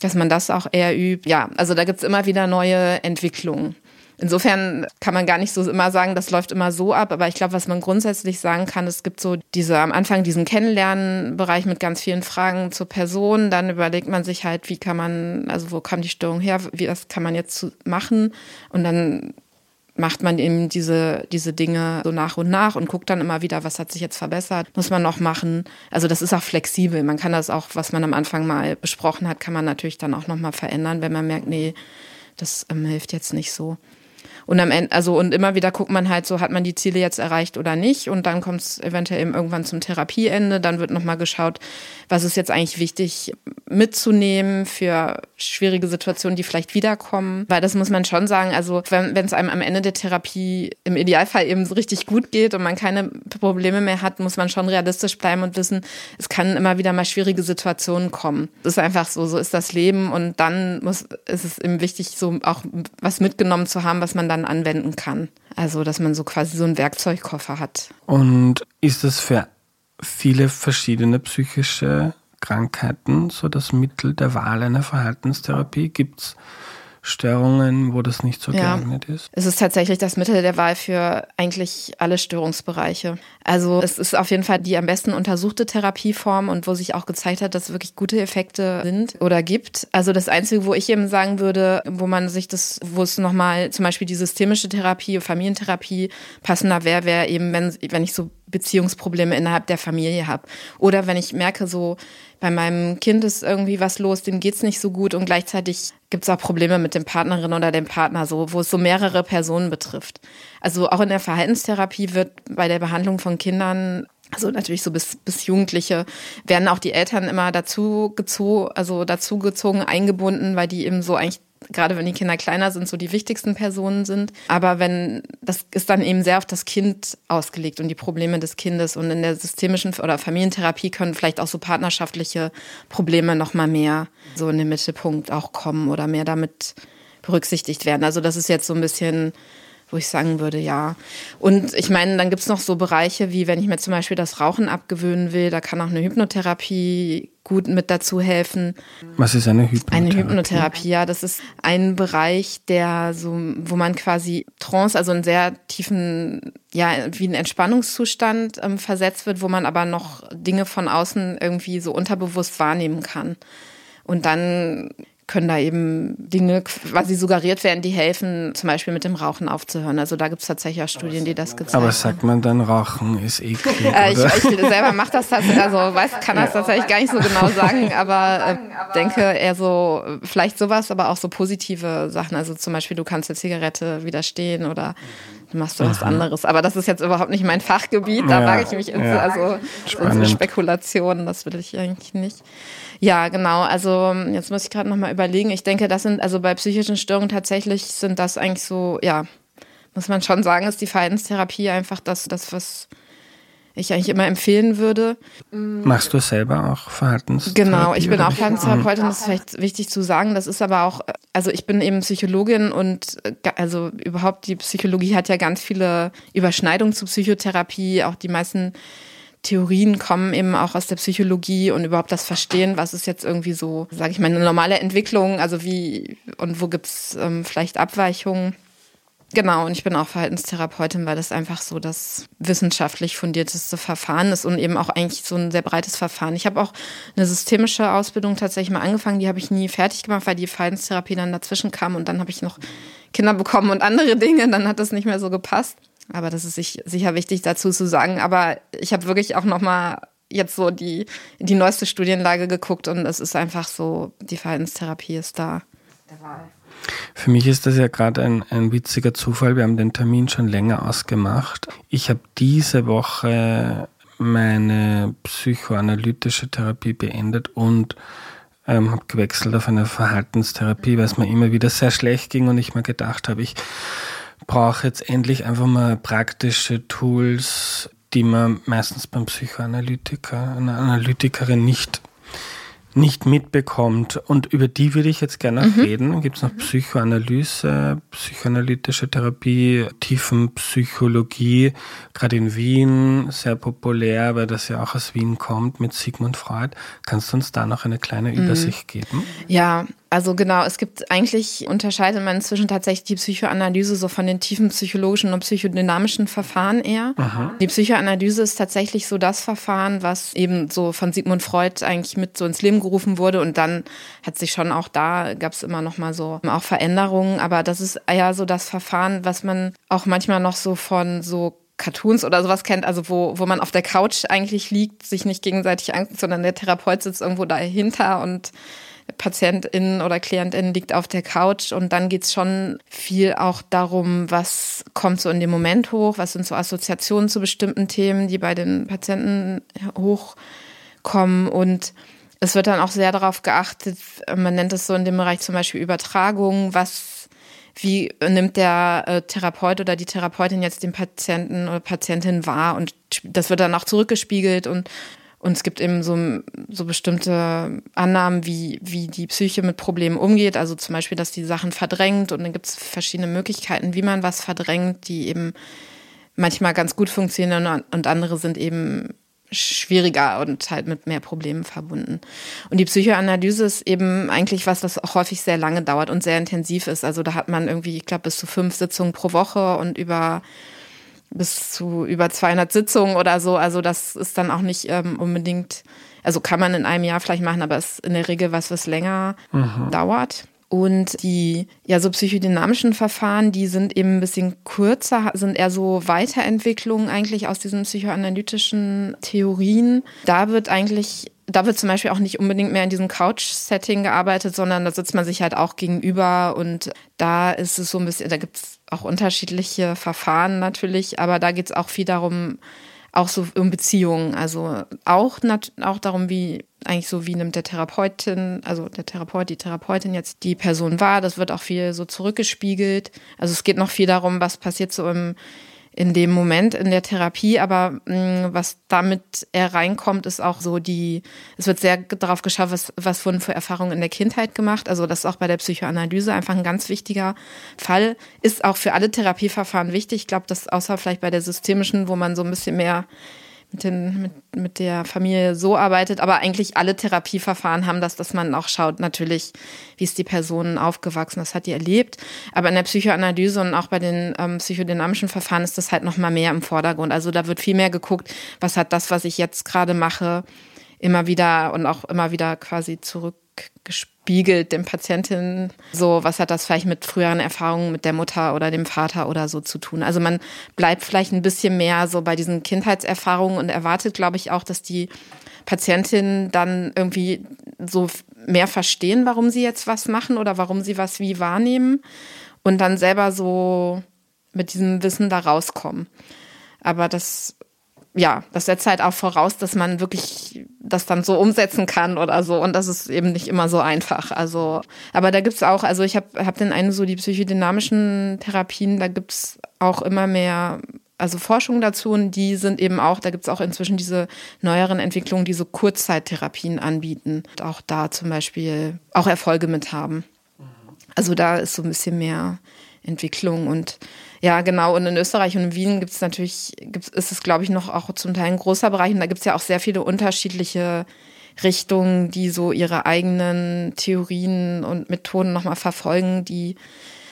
dass man das auch eher übt. Ja, also da gibt's immer wieder neue Entwicklungen. Insofern kann man gar nicht so immer sagen, das läuft immer so ab. Aber ich glaube, was man grundsätzlich sagen kann, es gibt so diese am Anfang diesen Kennenlernbereich mit ganz vielen Fragen zur Person. Dann überlegt man sich halt, wie kann man, also wo kam die Störung her? Wie das kann man jetzt machen? Und dann macht man eben diese, diese Dinge so nach und nach und guckt dann immer wieder, was hat sich jetzt verbessert, muss man noch machen. Also das ist auch flexibel. Man kann das auch, was man am Anfang mal besprochen hat, kann man natürlich dann auch nochmal verändern, wenn man merkt, nee, das ähm, hilft jetzt nicht so. Und am Ende, also und immer wieder guckt man halt so, hat man die Ziele jetzt erreicht oder nicht. Und dann kommt es eventuell eben irgendwann zum Therapieende. Dann wird nochmal geschaut, was ist jetzt eigentlich wichtig mitzunehmen für schwierige Situationen, die vielleicht wiederkommen. Weil das muss man schon sagen, also wenn es einem am Ende der Therapie im Idealfall eben so richtig gut geht und man keine Probleme mehr hat, muss man schon realistisch bleiben und wissen, es kann immer wieder mal schwierige Situationen kommen. Das ist einfach so, so ist das Leben und dann muss, ist es eben wichtig, so auch was mitgenommen zu haben, was man dann anwenden kann. Also, dass man so quasi so einen Werkzeugkoffer hat. Und ist das für viele verschiedene psychische Krankheiten so das Mittel der Wahl einer Verhaltenstherapie? Gibt es Störungen, wo das nicht so ja. geeignet ist? Es ist tatsächlich das Mittel der Wahl für eigentlich alle Störungsbereiche. Also es ist auf jeden Fall die am besten untersuchte Therapieform und wo sich auch gezeigt hat, dass wirklich gute Effekte sind oder gibt. Also das Einzige, wo ich eben sagen würde, wo man sich das, wo es nochmal zum Beispiel die systemische Therapie, Familientherapie passender wäre, wäre eben, wenn, wenn ich so Beziehungsprobleme innerhalb der Familie habe. Oder wenn ich merke, so bei meinem Kind ist irgendwie was los, dem geht's nicht so gut und gleichzeitig gibt's auch Probleme mit dem Partnerin oder dem Partner, so wo es so mehrere Personen betrifft. Also auch in der Verhaltenstherapie wird bei der Behandlung von Kindern also natürlich so bis, bis Jugendliche werden auch die Eltern immer dazu gezogen, also dazu gezogen, eingebunden, weil die eben so eigentlich gerade wenn die Kinder kleiner sind, so die wichtigsten Personen sind. Aber wenn, das ist dann eben sehr auf das Kind ausgelegt und die Probleme des Kindes. Und in der systemischen oder Familientherapie können vielleicht auch so partnerschaftliche Probleme nochmal mehr so in den Mittelpunkt auch kommen oder mehr damit berücksichtigt werden. Also das ist jetzt so ein bisschen wo ich sagen würde, ja. Und ich meine, dann gibt es noch so Bereiche, wie wenn ich mir zum Beispiel das Rauchen abgewöhnen will, da kann auch eine Hypnotherapie gut mit dazu helfen. Was ist eine Hypnotherapie? Eine Hypnotherapie, ja, das ist ein Bereich, der so, wo man quasi Trance, also einen sehr tiefen, ja, wie ein Entspannungszustand ähm, versetzt wird, wo man aber noch Dinge von außen irgendwie so unterbewusst wahrnehmen kann. Und dann können da eben Dinge quasi suggeriert werden, die helfen, zum Beispiel mit dem Rauchen aufzuhören. Also da gibt es tatsächlich auch Studien, die das gezeigt haben. Aber sagt man dann, Rauchen ist eklig? Äh, ich, ich selber mache das tatsächlich, also weiß, kann das tatsächlich gar nicht so genau sagen, aber äh, denke eher so, vielleicht sowas, aber auch so positive Sachen. Also zum Beispiel, du kannst der Zigarette widerstehen oder du machst du was anderes. Aber das ist jetzt überhaupt nicht mein Fachgebiet. Da ja, wage ich mich in ja. also so Spekulationen, das will ich eigentlich nicht. Ja, genau. Also jetzt muss ich gerade noch mal überlegen. Ich denke, das sind also bei psychischen Störungen tatsächlich sind das eigentlich so, ja, muss man schon sagen, ist die Verhaltenstherapie einfach das, das was ich eigentlich immer empfehlen würde. Machst du selber auch Verhaltenstherapie? Genau, ich bin auch Verhaltenstherapeutin, das ist vielleicht wichtig zu sagen. Das ist aber auch, also ich bin eben Psychologin und also überhaupt die Psychologie hat ja ganz viele Überschneidungen zu Psychotherapie. Auch die meisten Theorien kommen eben auch aus der Psychologie und überhaupt das Verstehen, was ist jetzt irgendwie so, sage ich mal, eine normale Entwicklung, also wie und wo gibt's ähm, vielleicht Abweichungen. Genau, und ich bin auch Verhaltenstherapeutin, weil das einfach so das wissenschaftlich fundierteste Verfahren ist und eben auch eigentlich so ein sehr breites Verfahren. Ich habe auch eine systemische Ausbildung tatsächlich mal angefangen, die habe ich nie fertig gemacht, weil die Verhaltenstherapie dann dazwischen kam und dann habe ich noch Kinder bekommen und andere Dinge, dann hat das nicht mehr so gepasst. Aber das ist sicher wichtig dazu zu sagen. Aber ich habe wirklich auch noch mal jetzt so die, die neueste Studienlage geguckt und es ist einfach so, die Verhaltenstherapie ist da. Der Wahl. Für mich ist das ja gerade ein, ein witziger Zufall. Wir haben den Termin schon länger ausgemacht. Ich habe diese Woche meine psychoanalytische Therapie beendet und ähm, habe gewechselt auf eine Verhaltenstherapie, weil es mir immer wieder sehr schlecht ging und ich mir gedacht habe, ich brauche jetzt endlich einfach mal praktische Tools, die man meistens beim Psychoanalytiker, einer Analytikerin nicht nicht mitbekommt. Und über die würde ich jetzt gerne mhm. reden. Gibt es noch mhm. Psychoanalyse, psychoanalytische Therapie, Tiefenpsychologie, gerade in Wien sehr populär, weil das ja auch aus Wien kommt mit Sigmund Freud. Kannst du uns da noch eine kleine mhm. Übersicht mhm. geben? Ja, also genau, es gibt eigentlich, unterscheidet man inzwischen tatsächlich die Psychoanalyse so von den tiefen psychologischen und psychodynamischen Verfahren eher. Aha. Die Psychoanalyse ist tatsächlich so das Verfahren, was eben so von Sigmund Freud eigentlich mit so ins Leben gerufen wurde und dann hat sich schon auch da, gab es immer noch mal so auch Veränderungen, aber das ist ja so das Verfahren, was man auch manchmal noch so von so Cartoons oder sowas kennt, also wo, wo man auf der Couch eigentlich liegt, sich nicht gegenseitig anguckt, sondern der Therapeut sitzt irgendwo dahinter und Patientin oder Klientin liegt auf der Couch und dann geht's schon viel auch darum, was kommt so in dem Moment hoch, was sind so Assoziationen zu bestimmten Themen, die bei den Patienten hochkommen. Und es wird dann auch sehr darauf geachtet, man nennt es so in dem Bereich zum Beispiel Übertragung, was wie nimmt der äh, Therapeut oder die Therapeutin jetzt den Patienten oder Patientin wahr? Und das wird dann auch zurückgespiegelt und und es gibt eben so, so bestimmte Annahmen, wie, wie die Psyche mit Problemen umgeht. Also zum Beispiel, dass die Sachen verdrängt und dann gibt es verschiedene Möglichkeiten, wie man was verdrängt, die eben manchmal ganz gut funktionieren und andere sind eben schwieriger und halt mit mehr Problemen verbunden. Und die Psychoanalyse ist eben eigentlich was, was auch häufig sehr lange dauert und sehr intensiv ist. Also da hat man irgendwie, ich glaube, bis zu fünf Sitzungen pro Woche und über bis zu über 200 Sitzungen oder so. Also das ist dann auch nicht ähm, unbedingt, also kann man in einem Jahr vielleicht machen, aber es ist in der Regel was, was länger mhm. dauert. Und die ja so psychodynamischen Verfahren, die sind eben ein bisschen kürzer, sind eher so Weiterentwicklungen eigentlich aus diesen psychoanalytischen Theorien. Da wird eigentlich da wird zum Beispiel auch nicht unbedingt mehr in diesem Couch-Setting gearbeitet, sondern da sitzt man sich halt auch gegenüber und da ist es so ein bisschen, da gibt es auch unterschiedliche Verfahren natürlich, aber da geht es auch viel darum, auch so um Beziehungen, also auch, auch darum, wie eigentlich so, wie nimmt der Therapeutin, also der Therapeut, die Therapeutin jetzt die Person wahr. Das wird auch viel so zurückgespiegelt. Also es geht noch viel darum, was passiert so im in dem Moment in der Therapie, aber mh, mm, was damit er reinkommt, ist auch so die, es wird sehr darauf geschaut, was, was wurden für Erfahrungen in der Kindheit gemacht. Also das ist auch bei der Psychoanalyse einfach ein ganz wichtiger Fall. Ist auch für alle Therapieverfahren wichtig. Ich glaube, das außer vielleicht bei der systemischen, wo man so ein bisschen mehr mit, den, mit, mit der Familie so arbeitet. Aber eigentlich alle Therapieverfahren haben das, dass man auch schaut, natürlich, wie ist die Person aufgewachsen, was hat die erlebt. Aber in der Psychoanalyse und auch bei den ähm, psychodynamischen Verfahren ist das halt noch mal mehr im Vordergrund. Also da wird viel mehr geguckt, was hat das, was ich jetzt gerade mache, immer wieder und auch immer wieder quasi zurückgespielt spiegelt dem Patientin so, was hat das vielleicht mit früheren Erfahrungen mit der Mutter oder dem Vater oder so zu tun. Also man bleibt vielleicht ein bisschen mehr so bei diesen Kindheitserfahrungen und erwartet, glaube ich, auch, dass die Patientinnen dann irgendwie so mehr verstehen, warum sie jetzt was machen oder warum sie was wie wahrnehmen und dann selber so mit diesem Wissen da rauskommen. Aber das ja, das setzt halt auch voraus, dass man wirklich das dann so umsetzen kann oder so. Und das ist eben nicht immer so einfach. Also, aber da gibt's auch, also ich habe hab den einen so die psychodynamischen Therapien, da gibt's auch immer mehr also Forschung dazu und die sind eben auch, da gibt's auch inzwischen diese neueren Entwicklungen, die so Kurzzeittherapien anbieten und auch da zum Beispiel auch Erfolge mit haben. Also da ist so ein bisschen mehr Entwicklung und ja, genau. Und in Österreich und in Wien gibt es natürlich, gibt's, ist es, glaube ich, noch auch zum Teil ein großer Bereich. Und da gibt es ja auch sehr viele unterschiedliche Richtungen, die so ihre eigenen Theorien und Methoden nochmal verfolgen, die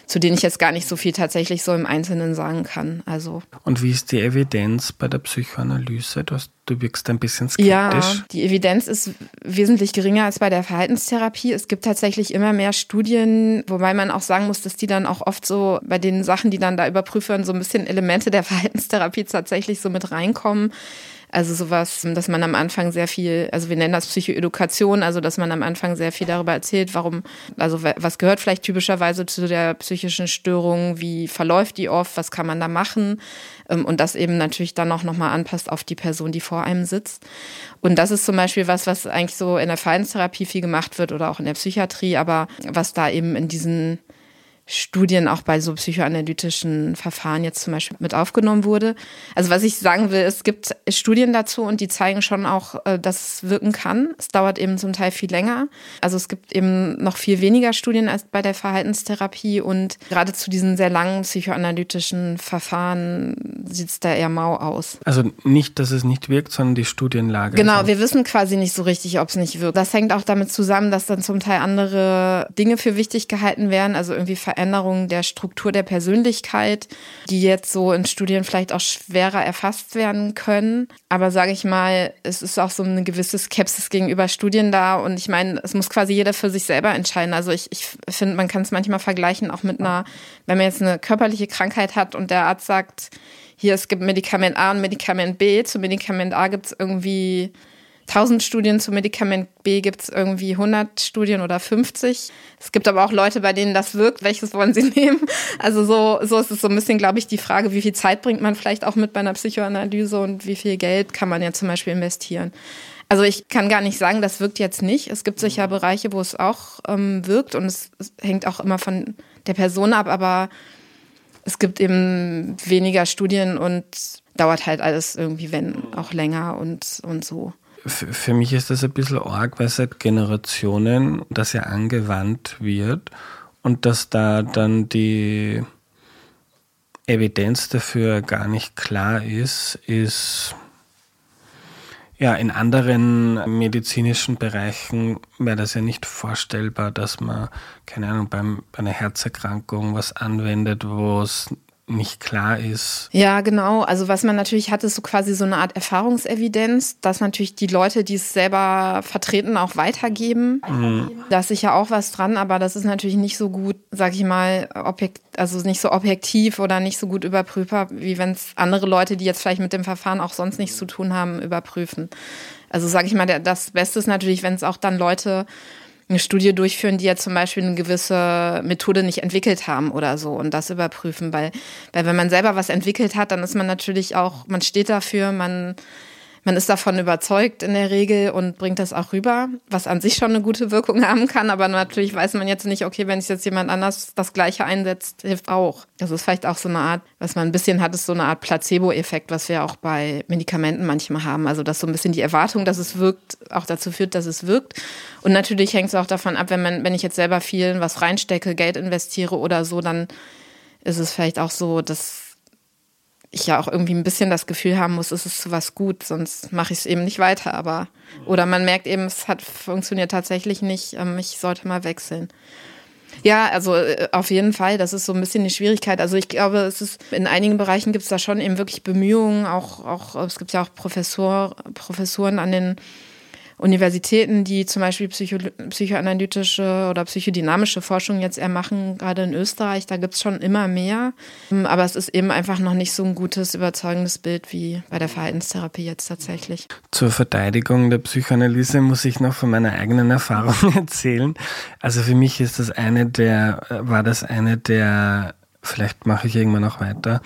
zu denen ich jetzt gar nicht so viel tatsächlich so im Einzelnen sagen kann. Also. Und wie ist die Evidenz bei der Psychoanalyse? Du, hast, du wirkst ein bisschen skeptisch. Ja, die Evidenz ist wesentlich geringer als bei der Verhaltenstherapie. Es gibt tatsächlich immer mehr Studien, wobei man auch sagen muss, dass die dann auch oft so bei den Sachen, die dann da überprüfen, so ein bisschen Elemente der Verhaltenstherapie tatsächlich so mit reinkommen. Also sowas, dass man am Anfang sehr viel, also wir nennen das Psychoedukation, also dass man am Anfang sehr viel darüber erzählt, warum, also was gehört vielleicht typischerweise zu der psychischen Störung, wie verläuft die oft, was kann man da machen ähm, und das eben natürlich dann auch nochmal anpasst auf die Person, die vor einem sitzt. Und das ist zum Beispiel was, was eigentlich so in der Verhaltenstherapie viel gemacht wird oder auch in der Psychiatrie, aber was da eben in diesen Studien auch bei so psychoanalytischen Verfahren jetzt zum Beispiel mit aufgenommen wurde. Also was ich sagen will, es gibt Studien dazu und die zeigen schon auch, äh, dass es wirken kann. Es dauert eben zum Teil viel länger. Also es gibt eben noch viel weniger Studien als bei der Verhaltenstherapie und gerade zu diesen sehr langen psychoanalytischen Verfahren sieht es da eher mau aus. Also nicht, dass es nicht wirkt, sondern die Studienlage. Genau, also wir wissen quasi nicht so richtig, ob es nicht wirkt. Das hängt auch damit zusammen, dass dann zum Teil andere Dinge für wichtig gehalten werden, also irgendwie Veränderungen der Struktur der Persönlichkeit, die jetzt so in Studien vielleicht auch schwerer erfasst werden können. Aber sage ich mal, es ist auch so eine gewisse Skepsis gegenüber Studien da. Und ich meine, es muss quasi jeder für sich selber entscheiden. Also ich, ich finde, man kann es manchmal vergleichen, auch mit einer, wenn man jetzt eine körperliche Krankheit hat und der Arzt sagt, hier, es gibt Medikament A und Medikament B. Zu Medikament A gibt es irgendwie 1000 Studien zu Medikament B gibt es irgendwie 100 Studien oder 50. Es gibt aber auch Leute, bei denen das wirkt. Welches wollen sie nehmen? Also so, so ist es so ein bisschen, glaube ich, die Frage, wie viel Zeit bringt man vielleicht auch mit bei einer Psychoanalyse und wie viel Geld kann man ja zum Beispiel investieren. Also ich kann gar nicht sagen, das wirkt jetzt nicht. Es gibt sicher Bereiche, wo es auch ähm, wirkt und es, es hängt auch immer von der Person ab, aber es gibt eben weniger Studien und dauert halt alles irgendwie, wenn auch länger und, und so für mich ist das ein bisschen arg, weil seit Generationen das ja angewandt wird und dass da dann die Evidenz dafür gar nicht klar ist, ist ja in anderen medizinischen Bereichen wäre das ja nicht vorstellbar, dass man, keine Ahnung, beim, bei einer Herzerkrankung was anwendet, wo es nicht klar ist. Ja, genau. Also was man natürlich hat, ist so quasi so eine Art Erfahrungsevidenz, dass natürlich die Leute, die es selber vertreten, auch weitergeben. Mhm. Da ist sicher auch was dran, aber das ist natürlich nicht so gut, sag ich mal, objekt, also nicht so objektiv oder nicht so gut überprüfbar, wie wenn es andere Leute, die jetzt vielleicht mit dem Verfahren auch sonst nichts zu tun haben, überprüfen. Also sag ich mal, das Beste ist natürlich, wenn es auch dann Leute eine Studie durchführen, die ja zum Beispiel eine gewisse Methode nicht entwickelt haben oder so und das überprüfen, weil, weil wenn man selber was entwickelt hat, dann ist man natürlich auch, man steht dafür, man man ist davon überzeugt in der Regel und bringt das auch rüber, was an sich schon eine gute Wirkung haben kann. Aber natürlich weiß man jetzt nicht, okay, wenn es jetzt jemand anders das Gleiche einsetzt, hilft auch. Das ist vielleicht auch so eine Art, was man ein bisschen hat, ist so eine Art Placebo-Effekt, was wir auch bei Medikamenten manchmal haben. Also, dass so ein bisschen die Erwartung, dass es wirkt, auch dazu führt, dass es wirkt. Und natürlich hängt es auch davon ab, wenn man, wenn ich jetzt selber viel was reinstecke, Geld investiere oder so, dann ist es vielleicht auch so, dass ich ja auch irgendwie ein bisschen das Gefühl haben muss, es ist was gut, sonst mache ich es eben nicht weiter. Aber oder man merkt eben, es hat funktioniert tatsächlich nicht. Ähm, ich sollte mal wechseln. Ja, also äh, auf jeden Fall, das ist so ein bisschen die Schwierigkeit. Also ich glaube, es ist in einigen Bereichen gibt es da schon eben wirklich Bemühungen, auch, auch es gibt ja auch Professor, Professoren an den Universitäten, die zum Beispiel psycho psychoanalytische oder psychodynamische Forschung jetzt eher machen, gerade in Österreich, da gibt es schon immer mehr. Aber es ist eben einfach noch nicht so ein gutes, überzeugendes Bild wie bei der Verhaltenstherapie jetzt tatsächlich. Zur Verteidigung der Psychoanalyse muss ich noch von meiner eigenen Erfahrung erzählen. Also für mich ist das eine der, war das eine der Vielleicht mache ich irgendwann noch weiter.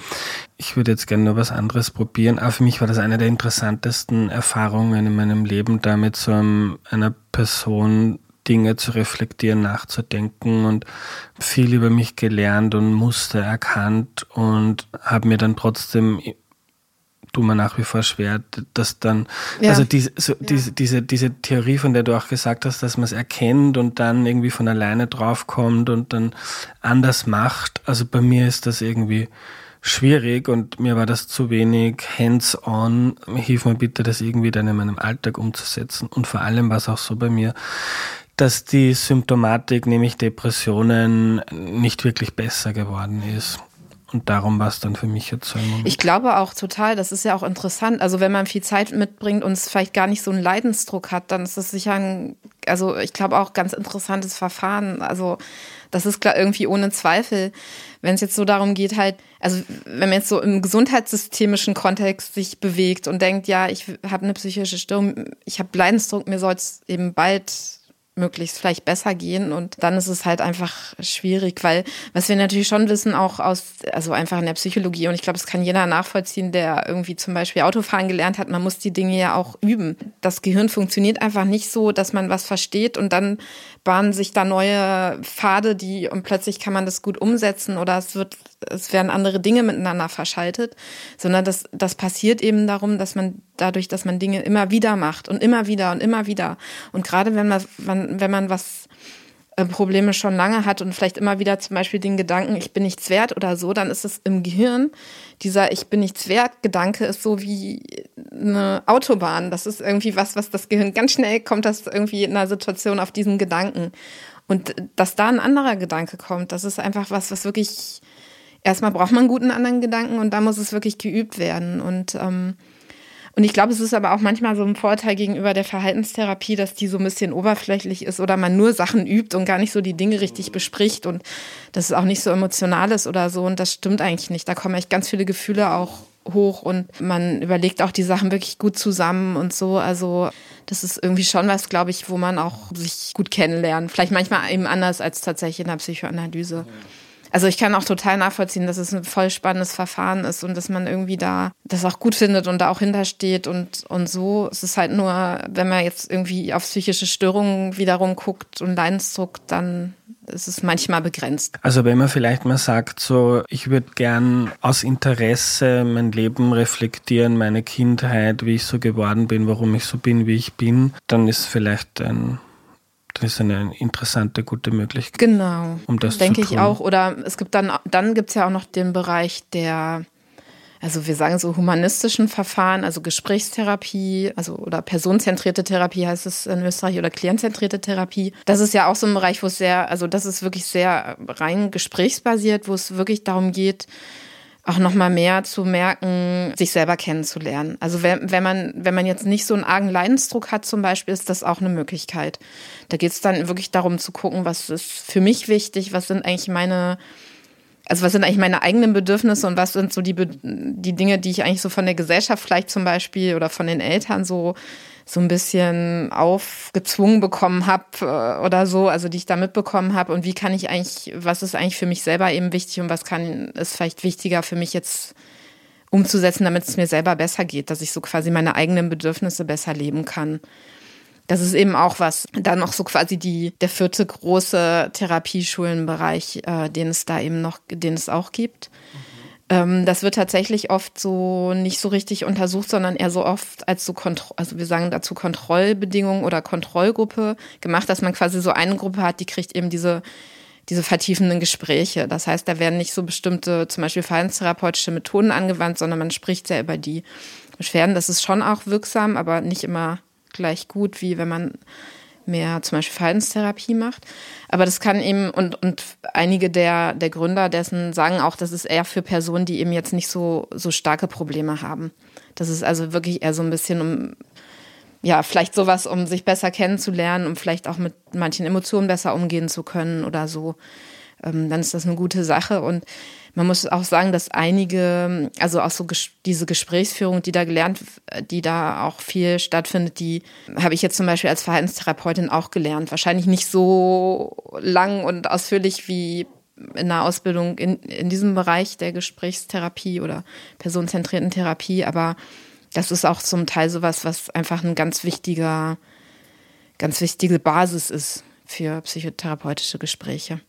Ich würde jetzt gerne nur was anderes probieren. Aber für mich war das eine der interessantesten Erfahrungen in meinem Leben, da mit so einer Person Dinge zu reflektieren, nachzudenken und viel über mich gelernt und Muster erkannt und habe mir dann trotzdem tut mir nach wie vor schwer, dass dann, ja. also diese, so, diese, diese, diese Theorie, von der du auch gesagt hast, dass man es erkennt und dann irgendwie von alleine draufkommt und dann anders macht. Also bei mir ist das irgendwie schwierig und mir war das zu wenig hands-on. Hilf mir bitte, das irgendwie dann in meinem Alltag umzusetzen. Und vor allem war es auch so bei mir, dass die Symptomatik, nämlich Depressionen, nicht wirklich besser geworden ist. Und darum war es dann für mich jetzt so ein Moment. Ich glaube auch total, das ist ja auch interessant. Also wenn man viel Zeit mitbringt und es vielleicht gar nicht so einen Leidensdruck hat, dann ist das sicher ein, also ich glaube auch ganz interessantes Verfahren. Also das ist klar irgendwie ohne Zweifel. Wenn es jetzt so darum geht, halt, also wenn man jetzt so im gesundheitssystemischen Kontext sich bewegt und denkt, ja, ich habe eine psychische Störung, ich habe Leidensdruck, mir soll es eben bald möglichst vielleicht besser gehen. Und dann ist es halt einfach schwierig, weil was wir natürlich schon wissen, auch aus, also einfach in der Psychologie, und ich glaube, das kann jeder nachvollziehen, der irgendwie zum Beispiel Autofahren gelernt hat, man muss die Dinge ja auch üben. Das Gehirn funktioniert einfach nicht so, dass man was versteht und dann bahnen sich da neue Pfade, die und plötzlich kann man das gut umsetzen oder es wird, es werden andere Dinge miteinander verschaltet, sondern das, das passiert eben darum, dass man dadurch, dass man Dinge immer wieder macht und immer wieder und immer wieder. Und gerade wenn man, wenn man was Probleme schon lange hat und vielleicht immer wieder zum Beispiel den Gedanken, ich bin nichts wert oder so, dann ist es im Gehirn, dieser Ich bin nichts wert Gedanke ist so wie eine Autobahn. Das ist irgendwie was, was das Gehirn ganz schnell kommt, das irgendwie in einer Situation auf diesen Gedanken. Und dass da ein anderer Gedanke kommt, das ist einfach was, was wirklich, erstmal braucht man einen guten anderen Gedanken und da muss es wirklich geübt werden. Und ähm, und ich glaube, es ist aber auch manchmal so ein Vorteil gegenüber der Verhaltenstherapie, dass die so ein bisschen oberflächlich ist oder man nur Sachen übt und gar nicht so die Dinge richtig bespricht und dass es auch nicht so emotional ist oder so. Und das stimmt eigentlich nicht. Da kommen echt ganz viele Gefühle auch hoch und man überlegt auch die Sachen wirklich gut zusammen und so. Also das ist irgendwie schon was, glaube ich, wo man auch sich gut kennenlernt. Vielleicht manchmal eben anders als tatsächlich in der Psychoanalyse. Also ich kann auch total nachvollziehen, dass es ein voll spannendes Verfahren ist und dass man irgendwie da das auch gut findet und da auch hintersteht und, und so. Es ist halt nur, wenn man jetzt irgendwie auf psychische Störungen wiederum guckt und Leidensdruck, dann ist es manchmal begrenzt. Also wenn man vielleicht mal sagt, so ich würde gern aus Interesse mein Leben reflektieren, meine Kindheit, wie ich so geworden bin, warum ich so bin, wie ich bin, dann ist vielleicht ein das ist eine interessante, gute Möglichkeit. Genau. Um das Denke ich auch. Oder es gibt dann, dann gibt es ja auch noch den Bereich der, also wir sagen so humanistischen Verfahren, also Gesprächstherapie, also oder personenzentrierte Therapie heißt es in Österreich oder klientzentrierte Therapie. Das ist ja auch so ein Bereich, wo es sehr, also das ist wirklich sehr rein gesprächsbasiert, wo es wirklich darum geht, auch noch mal mehr zu merken, sich selber kennenzulernen. Also wenn, wenn man wenn man jetzt nicht so einen argen Leidensdruck hat zum Beispiel, ist das auch eine Möglichkeit. Da geht es dann wirklich darum zu gucken, was ist für mich wichtig, was sind eigentlich meine also was sind eigentlich meine eigenen Bedürfnisse und was sind so die, die Dinge, die ich eigentlich so von der Gesellschaft vielleicht zum Beispiel oder von den Eltern so so ein bisschen aufgezwungen bekommen habe äh, oder so, also die ich da mitbekommen habe und wie kann ich eigentlich, was ist eigentlich für mich selber eben wichtig und was kann ist vielleicht wichtiger für mich jetzt umzusetzen, damit es mir selber besser geht, dass ich so quasi meine eigenen Bedürfnisse besser leben kann. Das ist eben auch was, dann noch so quasi die, der vierte große Therapieschulenbereich, äh, den es da eben noch, den es auch gibt. Ähm, das wird tatsächlich oft so nicht so richtig untersucht, sondern eher so oft als so Kontro also wir sagen dazu Kontrollbedingungen oder Kontrollgruppe gemacht, dass man quasi so eine Gruppe hat, die kriegt eben diese diese vertiefenden Gespräche. Das heißt, da werden nicht so bestimmte, zum Beispiel verhaltenstherapeutische Methoden angewandt, sondern man spricht sehr über die Beschwerden. Das ist schon auch wirksam, aber nicht immer gleich gut, wie wenn man mehr zum Beispiel Verhaltenstherapie macht. Aber das kann eben, und, und einige der, der Gründer dessen sagen auch, das ist eher für Personen, die eben jetzt nicht so, so starke Probleme haben. Das ist also wirklich eher so ein bisschen um, ja, vielleicht sowas, um sich besser kennenzulernen, um vielleicht auch mit manchen Emotionen besser umgehen zu können oder so. Ähm, dann ist das eine gute Sache. Und man muss auch sagen, dass einige, also auch so ges diese Gesprächsführung, die da gelernt, die da auch viel stattfindet, die habe ich jetzt zum Beispiel als Verhaltenstherapeutin auch gelernt. Wahrscheinlich nicht so lang und ausführlich wie in der Ausbildung in, in diesem Bereich der Gesprächstherapie oder personenzentrierten Therapie, aber das ist auch zum Teil sowas, was einfach ein ganz wichtiger, ganz wichtige Basis ist für psychotherapeutische Gespräche.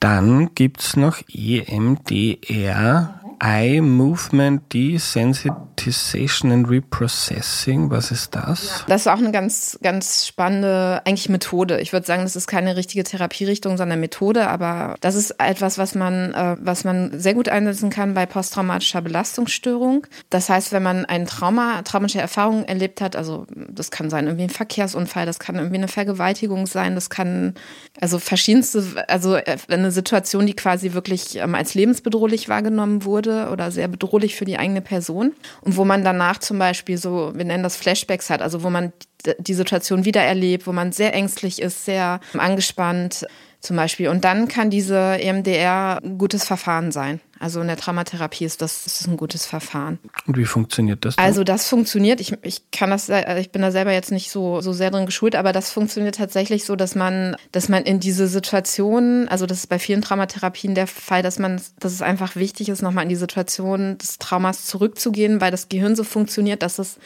Dann gibt es noch EMDR, Eye Movement Desensitization and Reprocessing. Was ist das? Das ist auch eine ganz, ganz spannende, eigentlich Methode. Ich würde sagen, das ist keine richtige Therapierichtung, sondern Methode, aber das ist etwas, was man, äh, was man sehr gut einsetzen kann bei posttraumatischer Belastungsstörung. Das heißt, wenn man ein Trauma, traumatische Erfahrung erlebt hat, also das kann sein irgendwie ein Verkehrsunfall, das kann irgendwie eine Vergewaltigung sein, das kann also verschiedenste, also äh, eine Situation, die quasi wirklich ähm, als lebensbedrohlich wahrgenommen wurde oder sehr bedrohlich für die eigene Person. Und wo man danach zum Beispiel so, wir nennen das Flashbacks hat, also wo man die Situation wieder erlebt, wo man sehr ängstlich ist, sehr angespannt zum Beispiel. Und dann kann diese EMDR ein gutes Verfahren sein. Also in der Traumatherapie ist das, das ist ein gutes Verfahren. Und wie funktioniert das? Dann? Also das funktioniert. Ich, ich kann das, äh, ich bin da selber jetzt nicht so, so sehr drin geschult, aber das funktioniert tatsächlich so, dass man, dass man in diese Situation, also das ist bei vielen Traumatherapien der Fall, dass man, dass es einfach wichtig ist, nochmal in die Situation des Traumas zurückzugehen, weil das Gehirn so funktioniert, dass es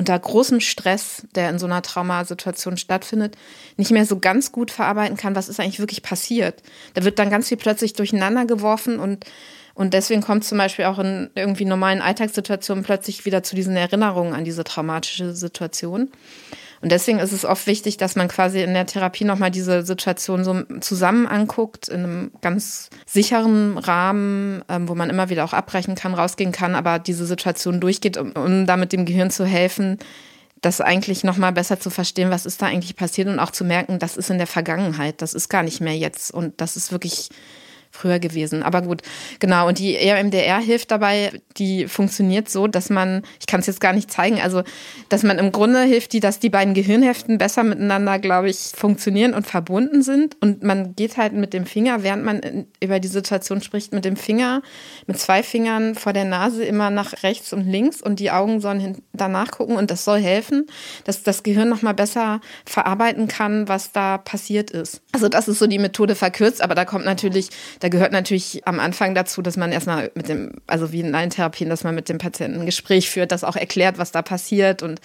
unter großem Stress, der in so einer Traumasituation stattfindet, nicht mehr so ganz gut verarbeiten kann, was ist eigentlich wirklich passiert. Da wird dann ganz viel plötzlich durcheinander geworfen und und deswegen kommt zum Beispiel auch in irgendwie normalen Alltagssituationen plötzlich wieder zu diesen Erinnerungen an diese traumatische Situation. Und deswegen ist es oft wichtig, dass man quasi in der Therapie nochmal diese Situation so zusammen anguckt, in einem ganz sicheren Rahmen, ähm, wo man immer wieder auch abbrechen kann, rausgehen kann, aber diese Situation durchgeht, um, um damit dem Gehirn zu helfen, das eigentlich nochmal besser zu verstehen, was ist da eigentlich passiert und auch zu merken, das ist in der Vergangenheit, das ist gar nicht mehr jetzt. Und das ist wirklich früher gewesen. Aber gut, genau. Und die EMDR hilft dabei, die funktioniert so, dass man, ich kann es jetzt gar nicht zeigen, also dass man im Grunde hilft, die, dass die beiden Gehirnhälften besser miteinander, glaube ich, funktionieren und verbunden sind. Und man geht halt mit dem Finger, während man in, über die Situation spricht, mit dem Finger, mit zwei Fingern vor der Nase immer nach rechts und links und die Augen sollen danach gucken und das soll helfen, dass das Gehirn nochmal besser verarbeiten kann, was da passiert ist. Also das ist so die Methode verkürzt, aber da kommt natürlich da gehört natürlich am Anfang dazu, dass man erstmal mit dem, also wie in allen Therapien, dass man mit dem Patienten ein Gespräch führt, das auch erklärt, was da passiert und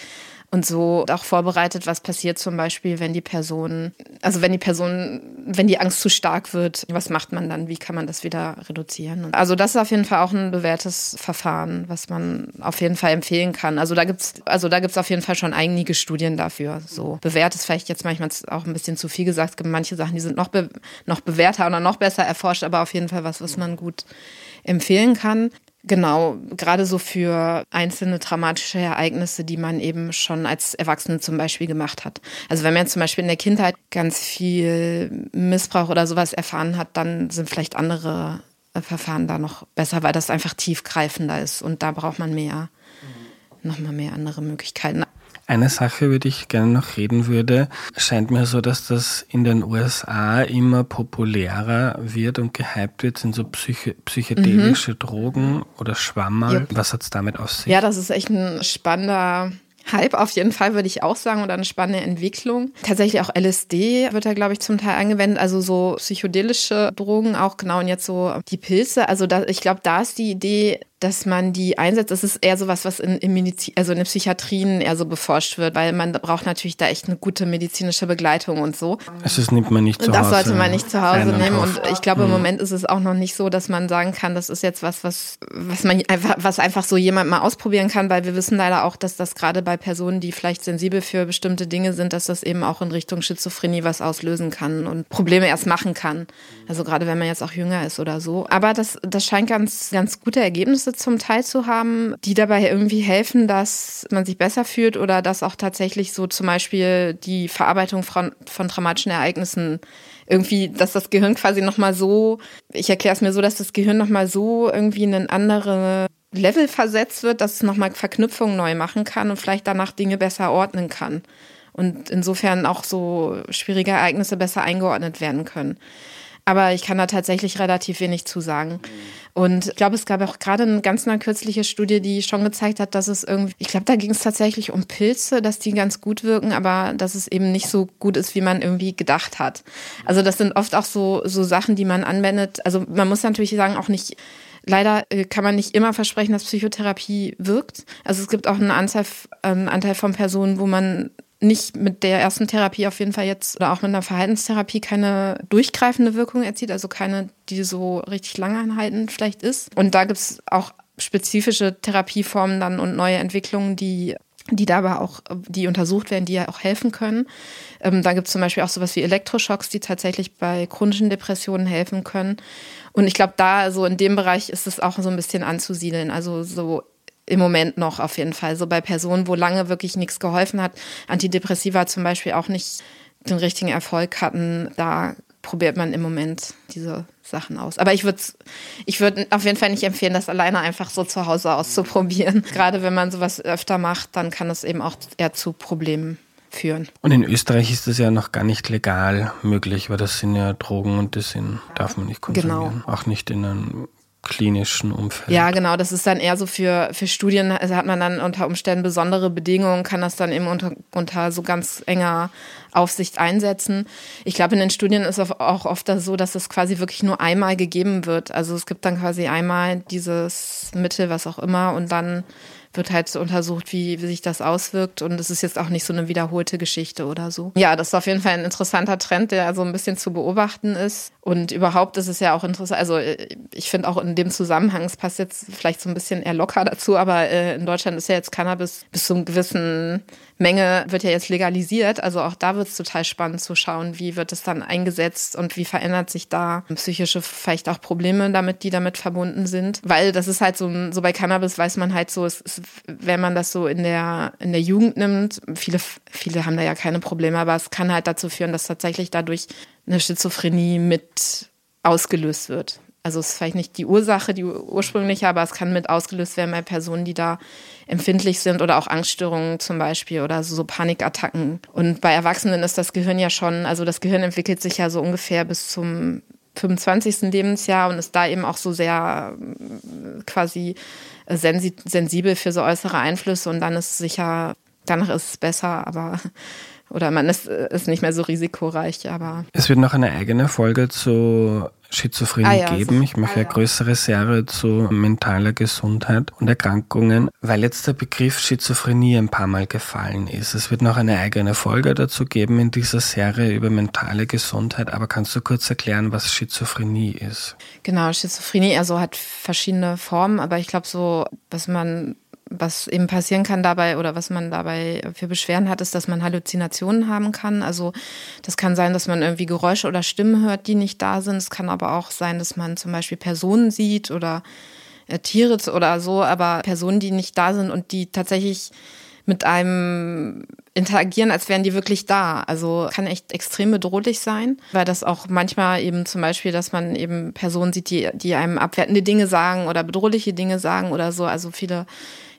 und so auch vorbereitet, was passiert zum Beispiel, wenn die Person, also wenn die Person, wenn die Angst zu stark wird, was macht man dann, wie kann man das wieder reduzieren? Also das ist auf jeden Fall auch ein bewährtes Verfahren, was man auf jeden Fall empfehlen kann. Also da gibt's, also da gibt's auf jeden Fall schon einige Studien dafür. So bewährt ist vielleicht jetzt manchmal auch ein bisschen zu viel gesagt. Es gibt manche Sachen, die sind noch, be noch bewährter oder noch besser erforscht, aber auf jeden Fall was, was man gut empfehlen kann. Genau, gerade so für einzelne traumatische Ereignisse, die man eben schon als Erwachsene zum Beispiel gemacht hat. Also wenn man zum Beispiel in der Kindheit ganz viel Missbrauch oder sowas erfahren hat, dann sind vielleicht andere äh, Verfahren da noch besser, weil das einfach tiefgreifender ist und da braucht man mehr, mhm. nochmal mehr andere Möglichkeiten. Eine Sache, über die ich gerne noch reden würde, scheint mir so, dass das in den USA immer populärer wird und gehypt wird, sind so psych psychedelische mhm. Drogen oder Schwammerl. Yep. Was hat es damit auf sich? Ja, das ist echt ein spannender Hype auf jeden Fall, würde ich auch sagen, oder eine spannende Entwicklung. Tatsächlich auch LSD wird da, glaube ich, zum Teil angewendet, also so psychedelische Drogen auch genau und jetzt so die Pilze. Also da, ich glaube, da ist die Idee, dass man die einsetzt. Das ist eher so was, was in, in Medizin, also in den Psychiatrien eher so beforscht wird, weil man braucht natürlich da echt eine gute medizinische Begleitung und so. Also das nimmt man nicht zu Hause. Das sollte man nicht zu Hause nehmen. Und ich glaube, im mhm. Moment ist es auch noch nicht so, dass man sagen kann, das ist jetzt was, was, was man einfach, was einfach so jemand mal ausprobieren kann, weil wir wissen leider auch, dass das gerade bei Personen, die vielleicht sensibel für bestimmte Dinge sind, dass das eben auch in Richtung Schizophrenie was auslösen kann und Probleme erst machen kann. Also gerade wenn man jetzt auch jünger ist oder so. Aber das, das scheint ganz, ganz gute Ergebnisse zum Teil zu haben, die dabei irgendwie helfen, dass man sich besser fühlt oder dass auch tatsächlich so zum Beispiel die Verarbeitung von, von traumatischen Ereignissen irgendwie, dass das Gehirn quasi nochmal so, ich erkläre es mir so, dass das Gehirn nochmal so irgendwie in ein andere Level versetzt wird, dass es nochmal Verknüpfungen neu machen kann und vielleicht danach Dinge besser ordnen kann. Und insofern auch so schwierige Ereignisse besser eingeordnet werden können. Aber ich kann da tatsächlich relativ wenig zu sagen. Und ich glaube, es gab auch gerade eine ganz eine kürzliche Studie, die schon gezeigt hat, dass es irgendwie, ich glaube, da ging es tatsächlich um Pilze, dass die ganz gut wirken, aber dass es eben nicht so gut ist, wie man irgendwie gedacht hat. Also das sind oft auch so, so Sachen, die man anwendet. Also man muss natürlich sagen, auch nicht Leider äh, kann man nicht immer versprechen, dass Psychotherapie wirkt. Also es gibt auch einen Anteil, einen Anteil von Personen, wo man nicht mit der ersten Therapie auf jeden Fall jetzt oder auch mit einer Verhaltenstherapie keine durchgreifende Wirkung erzielt, also keine, die so richtig lange anhaltend vielleicht ist. Und da gibt es auch spezifische Therapieformen dann und neue Entwicklungen, die die dabei auch, die untersucht werden, die ja auch helfen können. Ähm, da gibt es zum Beispiel auch sowas wie Elektroschocks, die tatsächlich bei chronischen Depressionen helfen können. Und ich glaube, da so in dem Bereich ist es auch so ein bisschen anzusiedeln. Also so im Moment noch auf jeden Fall. So bei Personen, wo lange wirklich nichts geholfen hat, Antidepressiva zum Beispiel auch nicht den richtigen Erfolg hatten, da probiert man im Moment diese Sachen aus. Aber ich würde ich würd auf jeden Fall nicht empfehlen, das alleine einfach so zu Hause auszuprobieren. Gerade wenn man sowas öfter macht, dann kann es eben auch eher zu Problemen führen. Und in Österreich ist das ja noch gar nicht legal möglich, weil das sind ja Drogen und das sind, darf man nicht konsumieren. Genau. Auch nicht in einem klinischen Umfeld. Ja, genau. Das ist dann eher so für, für Studien, also hat man dann unter Umständen besondere Bedingungen, kann das dann eben unter, unter so ganz enger Aufsicht einsetzen. Ich glaube, in den Studien ist auch oft so, dass es quasi wirklich nur einmal gegeben wird. Also es gibt dann quasi einmal dieses Mittel, was auch immer, und dann wird halt so untersucht, wie, wie sich das auswirkt. Und es ist jetzt auch nicht so eine wiederholte Geschichte oder so. Ja, das ist auf jeden Fall ein interessanter Trend, der also ein bisschen zu beobachten ist. Und überhaupt ist es ja auch interessant. Also äh, ich finde auch in dem Zusammenhang, es passt jetzt vielleicht so ein bisschen eher locker dazu, aber äh, in Deutschland ist ja jetzt Cannabis bis zu einem gewissen Menge wird ja jetzt legalisiert. Also auch da wird es total spannend zu schauen, wie wird es dann eingesetzt und wie verändert sich da psychische vielleicht auch Probleme damit, die damit verbunden sind. Weil das ist halt so, so bei Cannabis weiß man halt so, es ist, wenn man das so in der, in der Jugend nimmt, viele, viele haben da ja keine Probleme, aber es kann halt dazu führen, dass tatsächlich dadurch eine Schizophrenie mit ausgelöst wird. Also es ist vielleicht nicht die Ursache, die ursprüngliche, aber es kann mit ausgelöst werden bei Personen, die da empfindlich sind oder auch Angststörungen zum Beispiel oder so, so Panikattacken. Und bei Erwachsenen ist das Gehirn ja schon, also das Gehirn entwickelt sich ja so ungefähr bis zum 25. Lebensjahr und ist da eben auch so sehr quasi sensibel für so äußere Einflüsse und dann ist sicher, danach ist es besser, aber oder man ist, ist nicht mehr so risikoreich, aber. Es wird noch eine eigene Folge zu Schizophrenie ah, ja, geben. Ich mache ah, ja. eine größere Serie zu mentaler Gesundheit und Erkrankungen, weil jetzt der Begriff Schizophrenie ein paar Mal gefallen ist. Es wird noch eine eigene Folge dazu geben in dieser Serie über mentale Gesundheit, aber kannst du kurz erklären, was Schizophrenie ist? Genau, Schizophrenie also hat verschiedene Formen, aber ich glaube so, was man was eben passieren kann dabei oder was man dabei für Beschwerden hat, ist, dass man Halluzinationen haben kann. Also das kann sein, dass man irgendwie Geräusche oder Stimmen hört, die nicht da sind. Es kann aber auch sein, dass man zum Beispiel Personen sieht oder äh, Tiere oder so, aber Personen, die nicht da sind und die tatsächlich mit einem interagieren, als wären die wirklich da. Also kann echt extrem bedrohlich sein, weil das auch manchmal eben zum Beispiel, dass man eben Personen sieht, die, die einem abwertende Dinge sagen oder bedrohliche Dinge sagen oder so. Also viele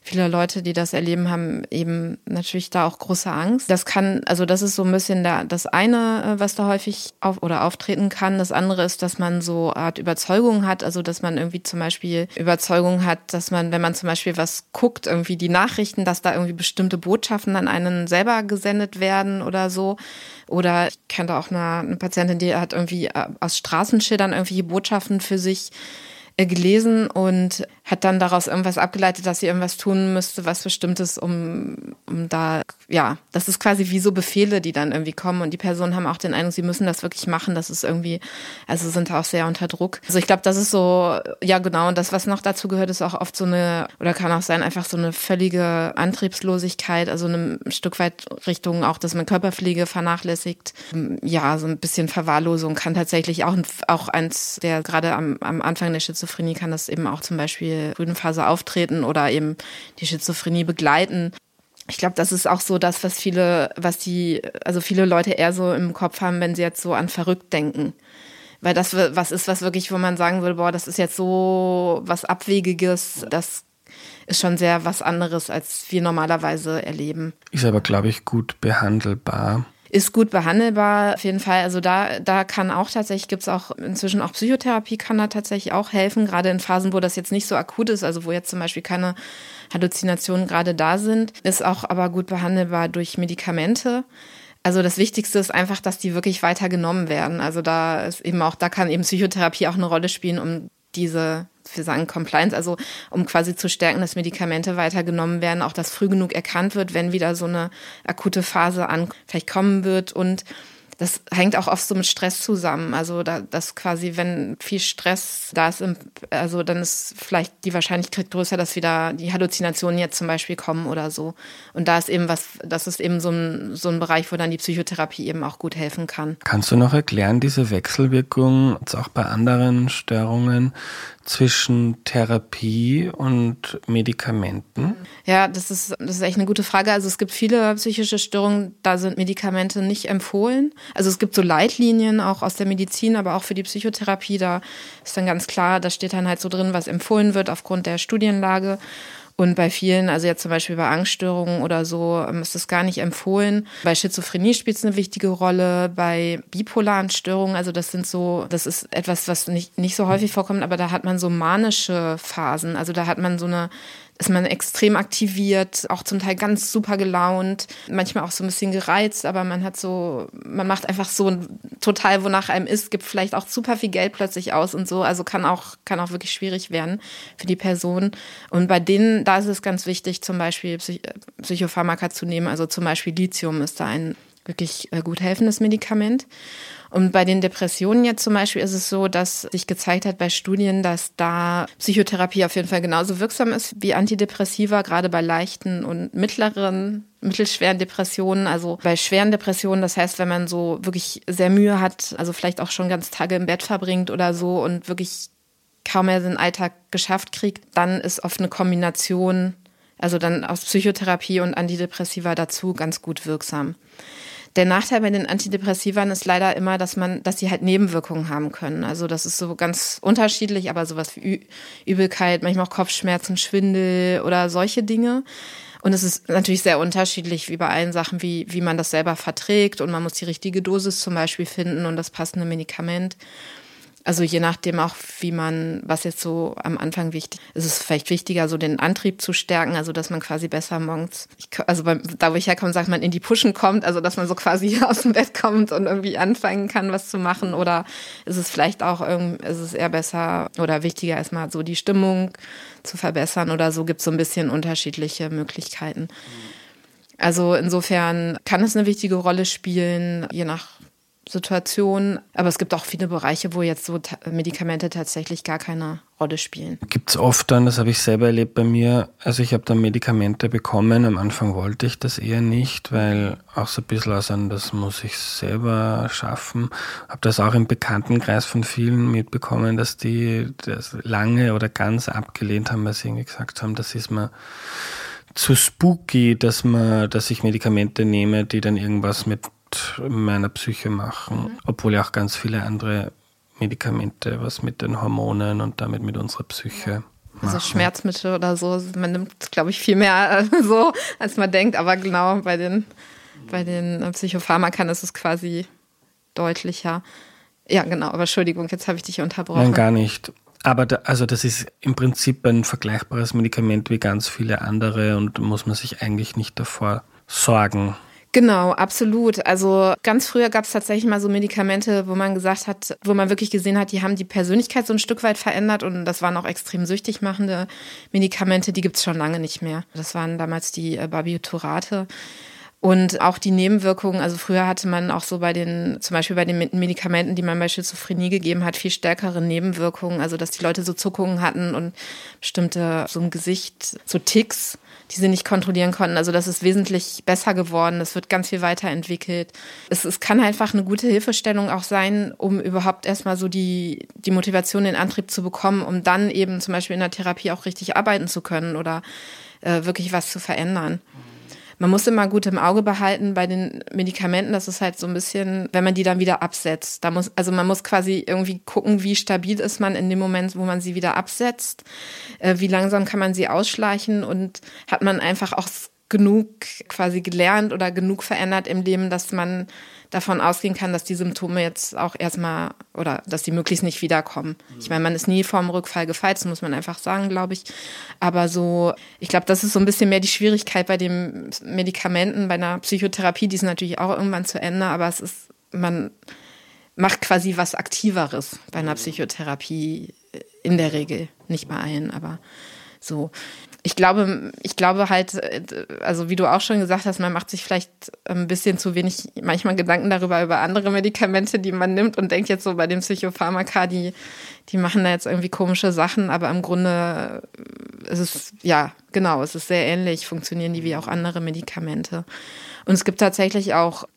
viele Leute, die das erleben, haben eben natürlich da auch große Angst. Das kann, also das ist so ein bisschen da, das eine, äh, was da häufig auf oder auftreten kann. Das andere ist, dass man so Art Überzeugung hat, also dass man irgendwie zum Beispiel Überzeugung hat, dass man, wenn man zum Beispiel was guckt, irgendwie die Nachrichten, dass da irgendwie bestimmte Botschaften an einen selber gesendet werden oder so. Oder ich kannte auch eine, eine Patientin, die hat irgendwie äh, aus Straßenschildern irgendwelche Botschaften für sich gelesen und hat dann daraus irgendwas abgeleitet, dass sie irgendwas tun müsste, was bestimmtes, um, um da, ja, das ist quasi wie so Befehle, die dann irgendwie kommen und die Personen haben auch den Eindruck, sie müssen das wirklich machen, das ist irgendwie, also sind auch sehr unter Druck. Also ich glaube, das ist so, ja genau, und das, was noch dazu gehört, ist auch oft so eine, oder kann auch sein, einfach so eine völlige Antriebslosigkeit, also ein Stück weit Richtung auch, dass man Körperpflege vernachlässigt. Ja, so ein bisschen Verwahrlosung kann tatsächlich auch, auch eins der gerade am, am Anfang der Schizophrenie Schizophrenie kann das eben auch zum Beispiel frühen Phase auftreten oder eben die Schizophrenie begleiten. Ich glaube, das ist auch so das, was viele, was die, also viele Leute eher so im Kopf haben, wenn sie jetzt so an verrückt denken. Weil das was ist, was wirklich, wo man sagen würde, boah, das ist jetzt so was Abwegiges, das ist schon sehr was anderes, als wir normalerweise erleben. Ist aber, glaube ich, gut behandelbar ist gut behandelbar, auf jeden Fall. Also da, da kann auch tatsächlich, gibt es auch inzwischen auch Psychotherapie, kann da tatsächlich auch helfen, gerade in Phasen, wo das jetzt nicht so akut ist, also wo jetzt zum Beispiel keine Halluzinationen gerade da sind, ist auch aber gut behandelbar durch Medikamente. Also das Wichtigste ist einfach, dass die wirklich weiter genommen werden. Also da ist eben auch, da kann eben Psychotherapie auch eine Rolle spielen, um diese wir sagen Compliance, also um quasi zu stärken, dass Medikamente weitergenommen werden, auch dass früh genug erkannt wird, wenn wieder so eine akute Phase an vielleicht kommen wird. Und das hängt auch oft so mit Stress zusammen. Also da, das quasi, wenn viel Stress da ist, also dann ist vielleicht die Wahrscheinlichkeit größer, dass wieder die Halluzinationen jetzt zum Beispiel kommen oder so. Und da ist eben was, das ist eben so ein, so ein Bereich, wo dann die Psychotherapie eben auch gut helfen kann. Kannst du noch erklären, diese Wechselwirkung, auch bei anderen Störungen, zwischen Therapie und Medikamenten? Ja, das ist, das ist echt eine gute Frage. Also es gibt viele psychische Störungen, da sind Medikamente nicht empfohlen. Also es gibt so Leitlinien auch aus der Medizin, aber auch für die Psychotherapie. Da ist dann ganz klar, da steht dann halt so drin, was empfohlen wird aufgrund der Studienlage. Und bei vielen, also jetzt zum Beispiel bei Angststörungen oder so, ähm, ist das gar nicht empfohlen. Bei Schizophrenie spielt es eine wichtige Rolle. Bei bipolaren Störungen, also das sind so, das ist etwas, was nicht, nicht so häufig vorkommt, aber da hat man so manische Phasen. Also da hat man so eine ist man extrem aktiviert, auch zum Teil ganz super gelaunt, manchmal auch so ein bisschen gereizt, aber man hat so, man macht einfach so total, wonach einem ist, gibt vielleicht auch super viel Geld plötzlich aus und so, also kann auch, kann auch wirklich schwierig werden für die Person. Und bei denen, da ist es ganz wichtig, zum Beispiel Psych Psychopharmaka zu nehmen, also zum Beispiel Lithium ist da ein wirklich äh, gut helfendes Medikament. Und bei den Depressionen jetzt zum Beispiel ist es so, dass sich gezeigt hat bei Studien, dass da Psychotherapie auf jeden Fall genauso wirksam ist wie Antidepressiva, gerade bei leichten und mittleren mittelschweren Depressionen, also bei schweren Depressionen, das heißt, wenn man so wirklich sehr Mühe hat, also vielleicht auch schon ganz Tage im Bett verbringt oder so und wirklich kaum mehr den Alltag geschafft kriegt, dann ist oft eine Kombination, also dann aus Psychotherapie und Antidepressiva dazu ganz gut wirksam. Der Nachteil bei den Antidepressivern ist leider immer, dass man, dass sie halt Nebenwirkungen haben können. Also das ist so ganz unterschiedlich, aber sowas wie Übelkeit, manchmal auch Kopfschmerzen, Schwindel oder solche Dinge. Und es ist natürlich sehr unterschiedlich, wie bei allen Sachen, wie, wie man das selber verträgt. Und man muss die richtige Dosis zum Beispiel finden und das passende Medikament. Also je nachdem auch, wie man, was jetzt so am Anfang wichtig ist, ist es vielleicht wichtiger, so den Antrieb zu stärken, also dass man quasi besser morgens, ich, also beim, da wo ich herkomme, sagt man, in die Pushen kommt, also dass man so quasi aus dem Bett kommt und irgendwie anfangen kann, was zu machen. Oder ist es vielleicht auch ist es eher besser oder wichtiger, erstmal so die Stimmung zu verbessern oder so gibt es so ein bisschen unterschiedliche Möglichkeiten. Also insofern kann es eine wichtige Rolle spielen, je nach Situation. Aber es gibt auch viele Bereiche, wo jetzt so Medikamente tatsächlich gar keine Rolle spielen. Gibt es oft dann, das habe ich selber erlebt bei mir, also ich habe dann Medikamente bekommen, am Anfang wollte ich das eher nicht, weil auch so ein bisschen aus einem, das muss ich selber schaffen. Habe das auch im Bekanntenkreis von vielen mitbekommen, dass die das lange oder ganz abgelehnt haben, weil sie irgendwie gesagt haben, das ist mir zu spooky, dass man, dass ich Medikamente nehme, die dann irgendwas mit meiner Psyche machen, mhm. obwohl ja auch ganz viele andere Medikamente was mit den Hormonen und damit mit unserer Psyche Also Schmerzmittel oder so. Man nimmt, glaube ich, viel mehr äh, so, als man denkt. Aber genau bei den, bei den Psychopharmakern ist es quasi deutlicher. Ja, genau. Aber Entschuldigung, jetzt habe ich dich unterbrochen. Nein, gar nicht. Aber da, also das ist im Prinzip ein vergleichbares Medikament wie ganz viele andere und muss man sich eigentlich nicht davor sorgen. Genau, absolut. Also ganz früher gab es tatsächlich mal so Medikamente, wo man gesagt hat, wo man wirklich gesehen hat, die haben die Persönlichkeit so ein Stück weit verändert und das waren auch extrem süchtig machende Medikamente, die gibt es schon lange nicht mehr. Das waren damals die äh, Barbiturate. Und auch die Nebenwirkungen, also früher hatte man auch so bei den, zum Beispiel bei den Medikamenten, die man bei Schizophrenie gegeben hat, viel stärkere Nebenwirkungen, also dass die Leute so Zuckungen hatten und bestimmte, so ein Gesicht, so Ticks, die sie nicht kontrollieren konnten. Also das ist wesentlich besser geworden, es wird ganz viel weiterentwickelt. Es, es kann einfach eine gute Hilfestellung auch sein, um überhaupt erstmal so die, die Motivation, den Antrieb zu bekommen, um dann eben zum Beispiel in der Therapie auch richtig arbeiten zu können oder äh, wirklich was zu verändern. Man muss immer gut im Auge behalten bei den Medikamenten, das ist halt so ein bisschen, wenn man die dann wieder absetzt. Da muss, also man muss quasi irgendwie gucken, wie stabil ist man in dem Moment, wo man sie wieder absetzt, äh, wie langsam kann man sie ausschleichen und hat man einfach auch genug quasi gelernt oder genug verändert im Leben, dass man davon ausgehen kann, dass die Symptome jetzt auch erstmal oder dass die möglichst nicht wiederkommen. Ich meine, man ist nie vorm Rückfall gefeit, das muss man einfach sagen, glaube ich. Aber so, ich glaube, das ist so ein bisschen mehr die Schwierigkeit bei den Medikamenten, bei einer Psychotherapie, die ist natürlich auch irgendwann zu Ende, aber es ist, man macht quasi was Aktiveres bei einer Psychotherapie in der Regel. Nicht bei allen, aber so ich glaube, ich glaube halt, also wie du auch schon gesagt hast, man macht sich vielleicht ein bisschen zu wenig manchmal Gedanken darüber, über andere Medikamente, die man nimmt und denkt jetzt so bei den Psychopharmaka, die, die machen da jetzt irgendwie komische Sachen, aber im Grunde ist es, ja, genau, es ist sehr ähnlich, funktionieren die wie auch andere Medikamente. Und es gibt tatsächlich auch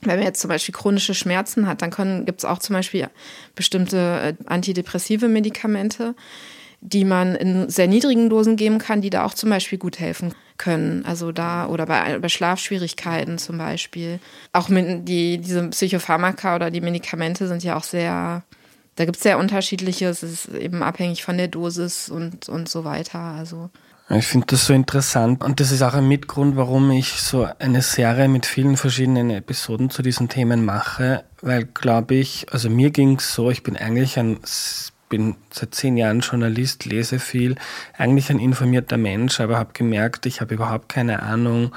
wenn man jetzt zum Beispiel chronische Schmerzen hat, dann gibt es auch zum Beispiel bestimmte äh, antidepressive Medikamente, die man in sehr niedrigen Dosen geben kann, die da auch zum Beispiel gut helfen können. Also da oder bei, bei Schlafschwierigkeiten zum Beispiel. Auch mit die, diese Psychopharmaka oder die Medikamente sind ja auch sehr, da gibt es sehr unterschiedliche, es ist eben abhängig von der Dosis und, und so weiter. Also. Ich finde das so interessant und das ist auch ein Mitgrund, warum ich so eine Serie mit vielen verschiedenen Episoden zu diesen Themen mache, weil glaube ich, also mir ging es so, ich bin eigentlich ein bin seit zehn Jahren Journalist, lese viel, eigentlich ein informierter Mensch, aber habe gemerkt, ich habe überhaupt keine Ahnung,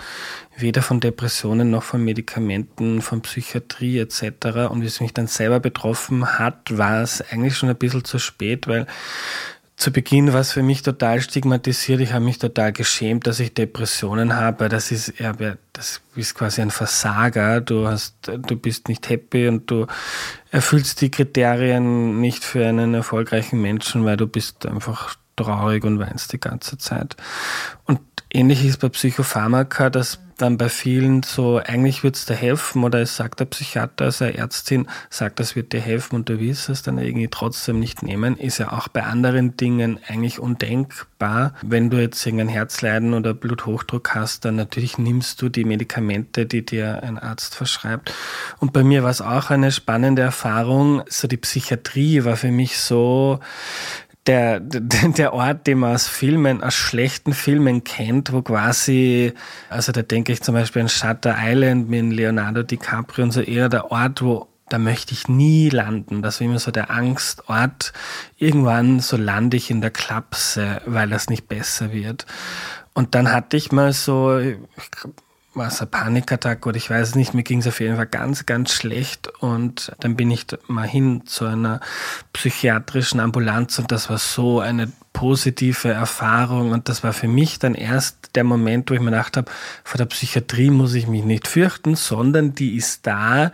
weder von Depressionen noch von Medikamenten, von Psychiatrie etc. Und wie es mich dann selber betroffen hat, war es eigentlich schon ein bisschen zu spät, weil zu Beginn war es für mich total stigmatisiert. Ich habe mich total geschämt, dass ich Depressionen habe. Das ist, ja, das ist quasi ein Versager. Du hast, du bist nicht happy und du erfüllst die Kriterien nicht für einen erfolgreichen Menschen, weil du bist einfach traurig und weinst die ganze Zeit. Und ähnlich ist bei Psychopharmaka, dass dann bei vielen so, eigentlich wird es dir helfen oder es sagt der Psychiater, also eine Ärztin sagt, das wird dir helfen und du willst es dann irgendwie trotzdem nicht nehmen, ist ja auch bei anderen Dingen eigentlich undenkbar. Wenn du jetzt irgendein Herzleiden oder Bluthochdruck hast, dann natürlich nimmst du die Medikamente, die dir ein Arzt verschreibt. Und bei mir war es auch eine spannende Erfahrung. So die Psychiatrie war für mich so, der, der Ort, den man aus Filmen, aus schlechten Filmen kennt, wo quasi, also da denke ich zum Beispiel an Shutter Island mit Leonardo DiCaprio und so eher der Ort, wo da möchte ich nie landen. Das war immer so der Angstort. Irgendwann so lande ich in der Klapse, weil das nicht besser wird. Und dann hatte ich mal so, war es ein Panikattack oder ich weiß es nicht, mir ging es auf jeden Fall ganz, ganz schlecht und dann bin ich mal hin zu einer psychiatrischen Ambulanz und das war so eine positive Erfahrung und das war für mich dann erst der Moment, wo ich mir gedacht habe, vor der Psychiatrie muss ich mich nicht fürchten, sondern die ist da,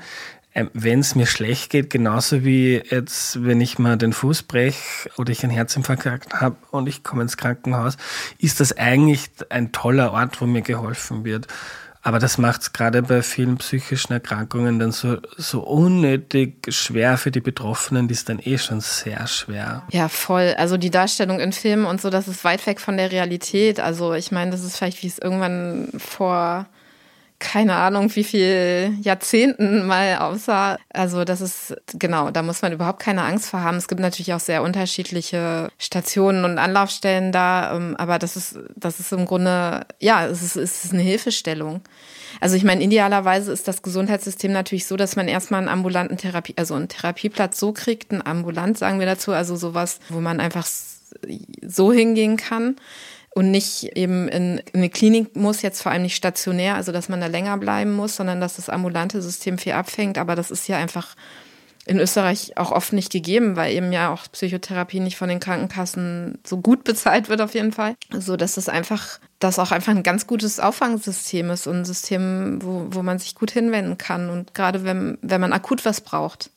ähm, wenn es mir schlecht geht, genauso wie jetzt, wenn ich mal den Fuß breche oder ich einen Herzinfarkt habe und ich komme ins Krankenhaus, ist das eigentlich ein toller Ort, wo mir geholfen wird. Aber das macht es gerade bei vielen psychischen Erkrankungen dann so, so unnötig schwer für die Betroffenen, die ist dann eh schon sehr schwer. Ja, voll. Also die Darstellung in Filmen und so, das ist weit weg von der Realität. Also ich meine, das ist vielleicht, wie es irgendwann vor keine Ahnung, wie viel Jahrzehnten mal aussah. Also das ist, genau, da muss man überhaupt keine Angst vor haben. Es gibt natürlich auch sehr unterschiedliche Stationen und Anlaufstellen da, ähm, aber das ist, das ist im Grunde, ja, es ist, es ist eine Hilfestellung. Also ich meine, idealerweise ist das Gesundheitssystem natürlich so, dass man erstmal einen ambulanten Therapie, also einen Therapieplatz so kriegt, ein ambulant sagen wir dazu, also sowas, wo man einfach so hingehen kann und nicht eben in, eine Klinik muss, jetzt vor allem nicht stationär, also dass man da länger bleiben muss, sondern dass das ambulante System viel abfängt. Aber das ist ja einfach in Österreich auch oft nicht gegeben, weil eben ja auch Psychotherapie nicht von den Krankenkassen so gut bezahlt wird auf jeden Fall. So dass das einfach, das auch einfach ein ganz gutes Auffangsystem ist und ein System, wo, wo man sich gut hinwenden kann. Und gerade wenn, wenn man akut was braucht.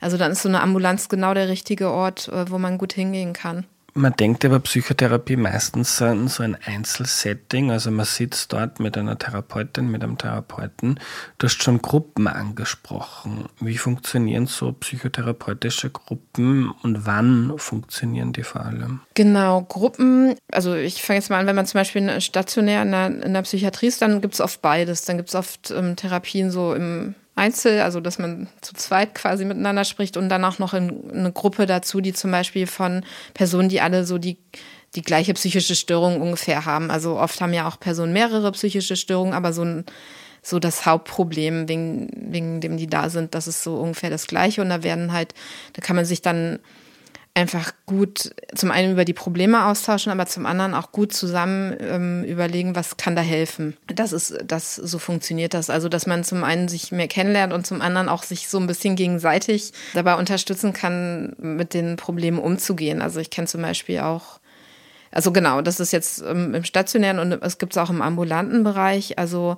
Also dann ist so eine Ambulanz genau der richtige Ort, äh, wo man gut hingehen kann. Man denkt aber Psychotherapie meistens an so ein Einzelsetting, also man sitzt dort mit einer Therapeutin, mit einem Therapeuten. Du hast schon Gruppen angesprochen. Wie funktionieren so psychotherapeutische Gruppen und wann funktionieren die vor allem? Genau, Gruppen, also ich fange jetzt mal an, wenn man zum Beispiel stationär in der, in der Psychiatrie ist, dann gibt es oft beides. Dann gibt es oft ähm, Therapien so im Einzel, also dass man zu zweit quasi miteinander spricht und dann auch noch in, eine Gruppe dazu, die zum Beispiel von Personen, die alle so die, die gleiche psychische Störung ungefähr haben. Also oft haben ja auch Personen mehrere psychische Störungen, aber so ein so das Hauptproblem, wegen, wegen dem die da sind, das ist so ungefähr das Gleiche. Und da werden halt, da kann man sich dann einfach gut zum einen über die Probleme austauschen, aber zum anderen auch gut zusammen ähm, überlegen, was kann da helfen. Das ist, das so funktioniert das. Also, dass man zum einen sich mehr kennenlernt und zum anderen auch sich so ein bisschen gegenseitig dabei unterstützen kann, mit den Problemen umzugehen. Also ich kenne zum Beispiel auch also genau, das ist jetzt im stationären und es gibt es auch im ambulanten Bereich. Also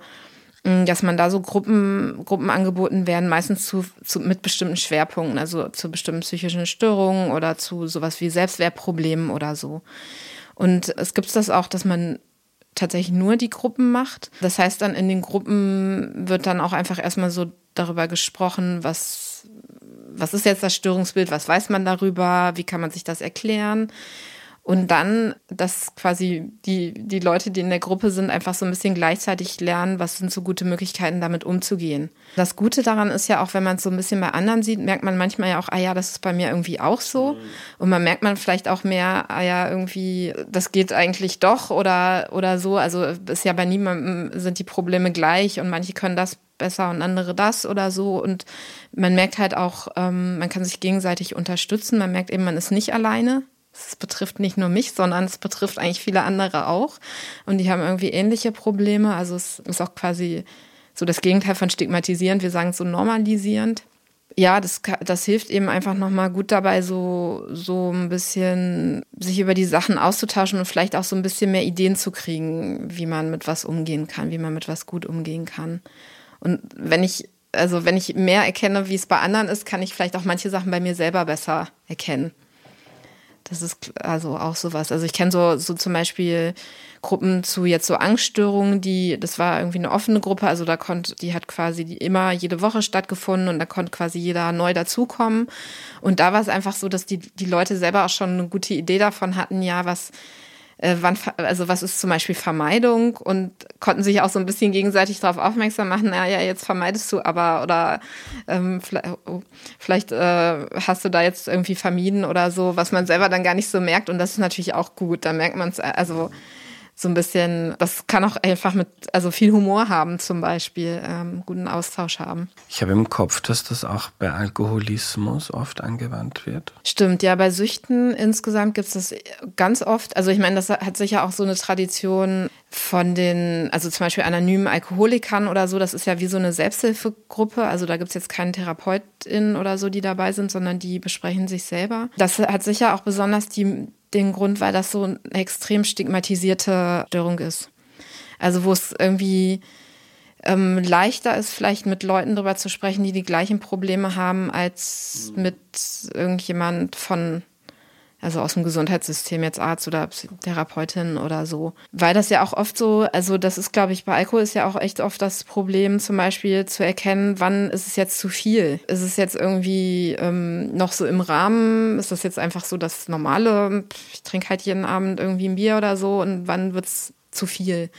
dass man da so Gruppen, Gruppen angeboten werden, meistens zu, zu, mit bestimmten Schwerpunkten, also zu bestimmten psychischen Störungen oder zu sowas wie Selbstwertproblemen oder so. Und es gibt das auch, dass man tatsächlich nur die Gruppen macht. Das heißt dann in den Gruppen wird dann auch einfach erstmal so darüber gesprochen, was, was ist jetzt das Störungsbild, was weiß man darüber, wie kann man sich das erklären. Und dann, dass quasi die, die Leute, die in der Gruppe sind, einfach so ein bisschen gleichzeitig lernen, was sind so gute Möglichkeiten, damit umzugehen. Das Gute daran ist ja auch, wenn man es so ein bisschen bei anderen sieht, merkt man manchmal ja auch, ah ja, das ist bei mir irgendwie auch so. Und man merkt man vielleicht auch mehr, ah ja, irgendwie, das geht eigentlich doch oder, oder so. Also ist ja bei niemandem sind die Probleme gleich und manche können das besser und andere das oder so. Und man merkt halt auch, ähm, man kann sich gegenseitig unterstützen. Man merkt eben, man ist nicht alleine. Es betrifft nicht nur mich, sondern es betrifft eigentlich viele andere auch. Und die haben irgendwie ähnliche Probleme. Also es ist auch quasi so das Gegenteil von stigmatisierend. Wir sagen so normalisierend. Ja, das, das hilft eben einfach nochmal gut dabei, so, so ein bisschen sich über die Sachen auszutauschen und vielleicht auch so ein bisschen mehr Ideen zu kriegen, wie man mit was umgehen kann, wie man mit was gut umgehen kann. Und wenn ich, also wenn ich mehr erkenne, wie es bei anderen ist, kann ich vielleicht auch manche Sachen bei mir selber besser erkennen. Das ist also auch sowas. Also ich kenne so, so zum Beispiel Gruppen zu jetzt so Angststörungen, die, das war irgendwie eine offene Gruppe, also da konnte, die hat quasi immer jede Woche stattgefunden und da konnte quasi jeder neu dazukommen. Und da war es einfach so, dass die, die Leute selber auch schon eine gute Idee davon hatten, ja, was, äh, wann, also was ist zum Beispiel Vermeidung? Und konnten sich auch so ein bisschen gegenseitig darauf aufmerksam machen, naja, jetzt vermeidest du aber oder ähm, vielleicht, oh, vielleicht äh, hast du da jetzt irgendwie vermieden oder so, was man selber dann gar nicht so merkt. Und das ist natürlich auch gut, da merkt man es, also so ein bisschen, das kann auch einfach mit, also viel Humor haben zum Beispiel, ähm, guten Austausch haben. Ich habe im Kopf, dass das auch bei Alkoholismus oft angewandt wird. Stimmt, ja, bei Süchten insgesamt gibt es das ganz oft. Also ich meine, das hat sicher auch so eine Tradition von den, also zum Beispiel anonymen Alkoholikern oder so, das ist ja wie so eine Selbsthilfegruppe. Also da gibt es jetzt keinen Therapeutin oder so, die dabei sind, sondern die besprechen sich selber. Das hat sicher auch besonders die den Grund, weil das so eine extrem stigmatisierte Störung ist. Also wo es irgendwie ähm, leichter ist, vielleicht mit Leuten darüber zu sprechen, die die gleichen Probleme haben, als mit irgendjemand von also aus dem Gesundheitssystem, jetzt Arzt oder Therapeutin oder so. Weil das ja auch oft so, also das ist, glaube ich, bei Alkohol ist ja auch echt oft das Problem, zum Beispiel zu erkennen, wann ist es jetzt zu viel? Ist es jetzt irgendwie ähm, noch so im Rahmen? Ist das jetzt einfach so das Normale? Ich trinke halt jeden Abend irgendwie ein Bier oder so und wann wird's zu viel?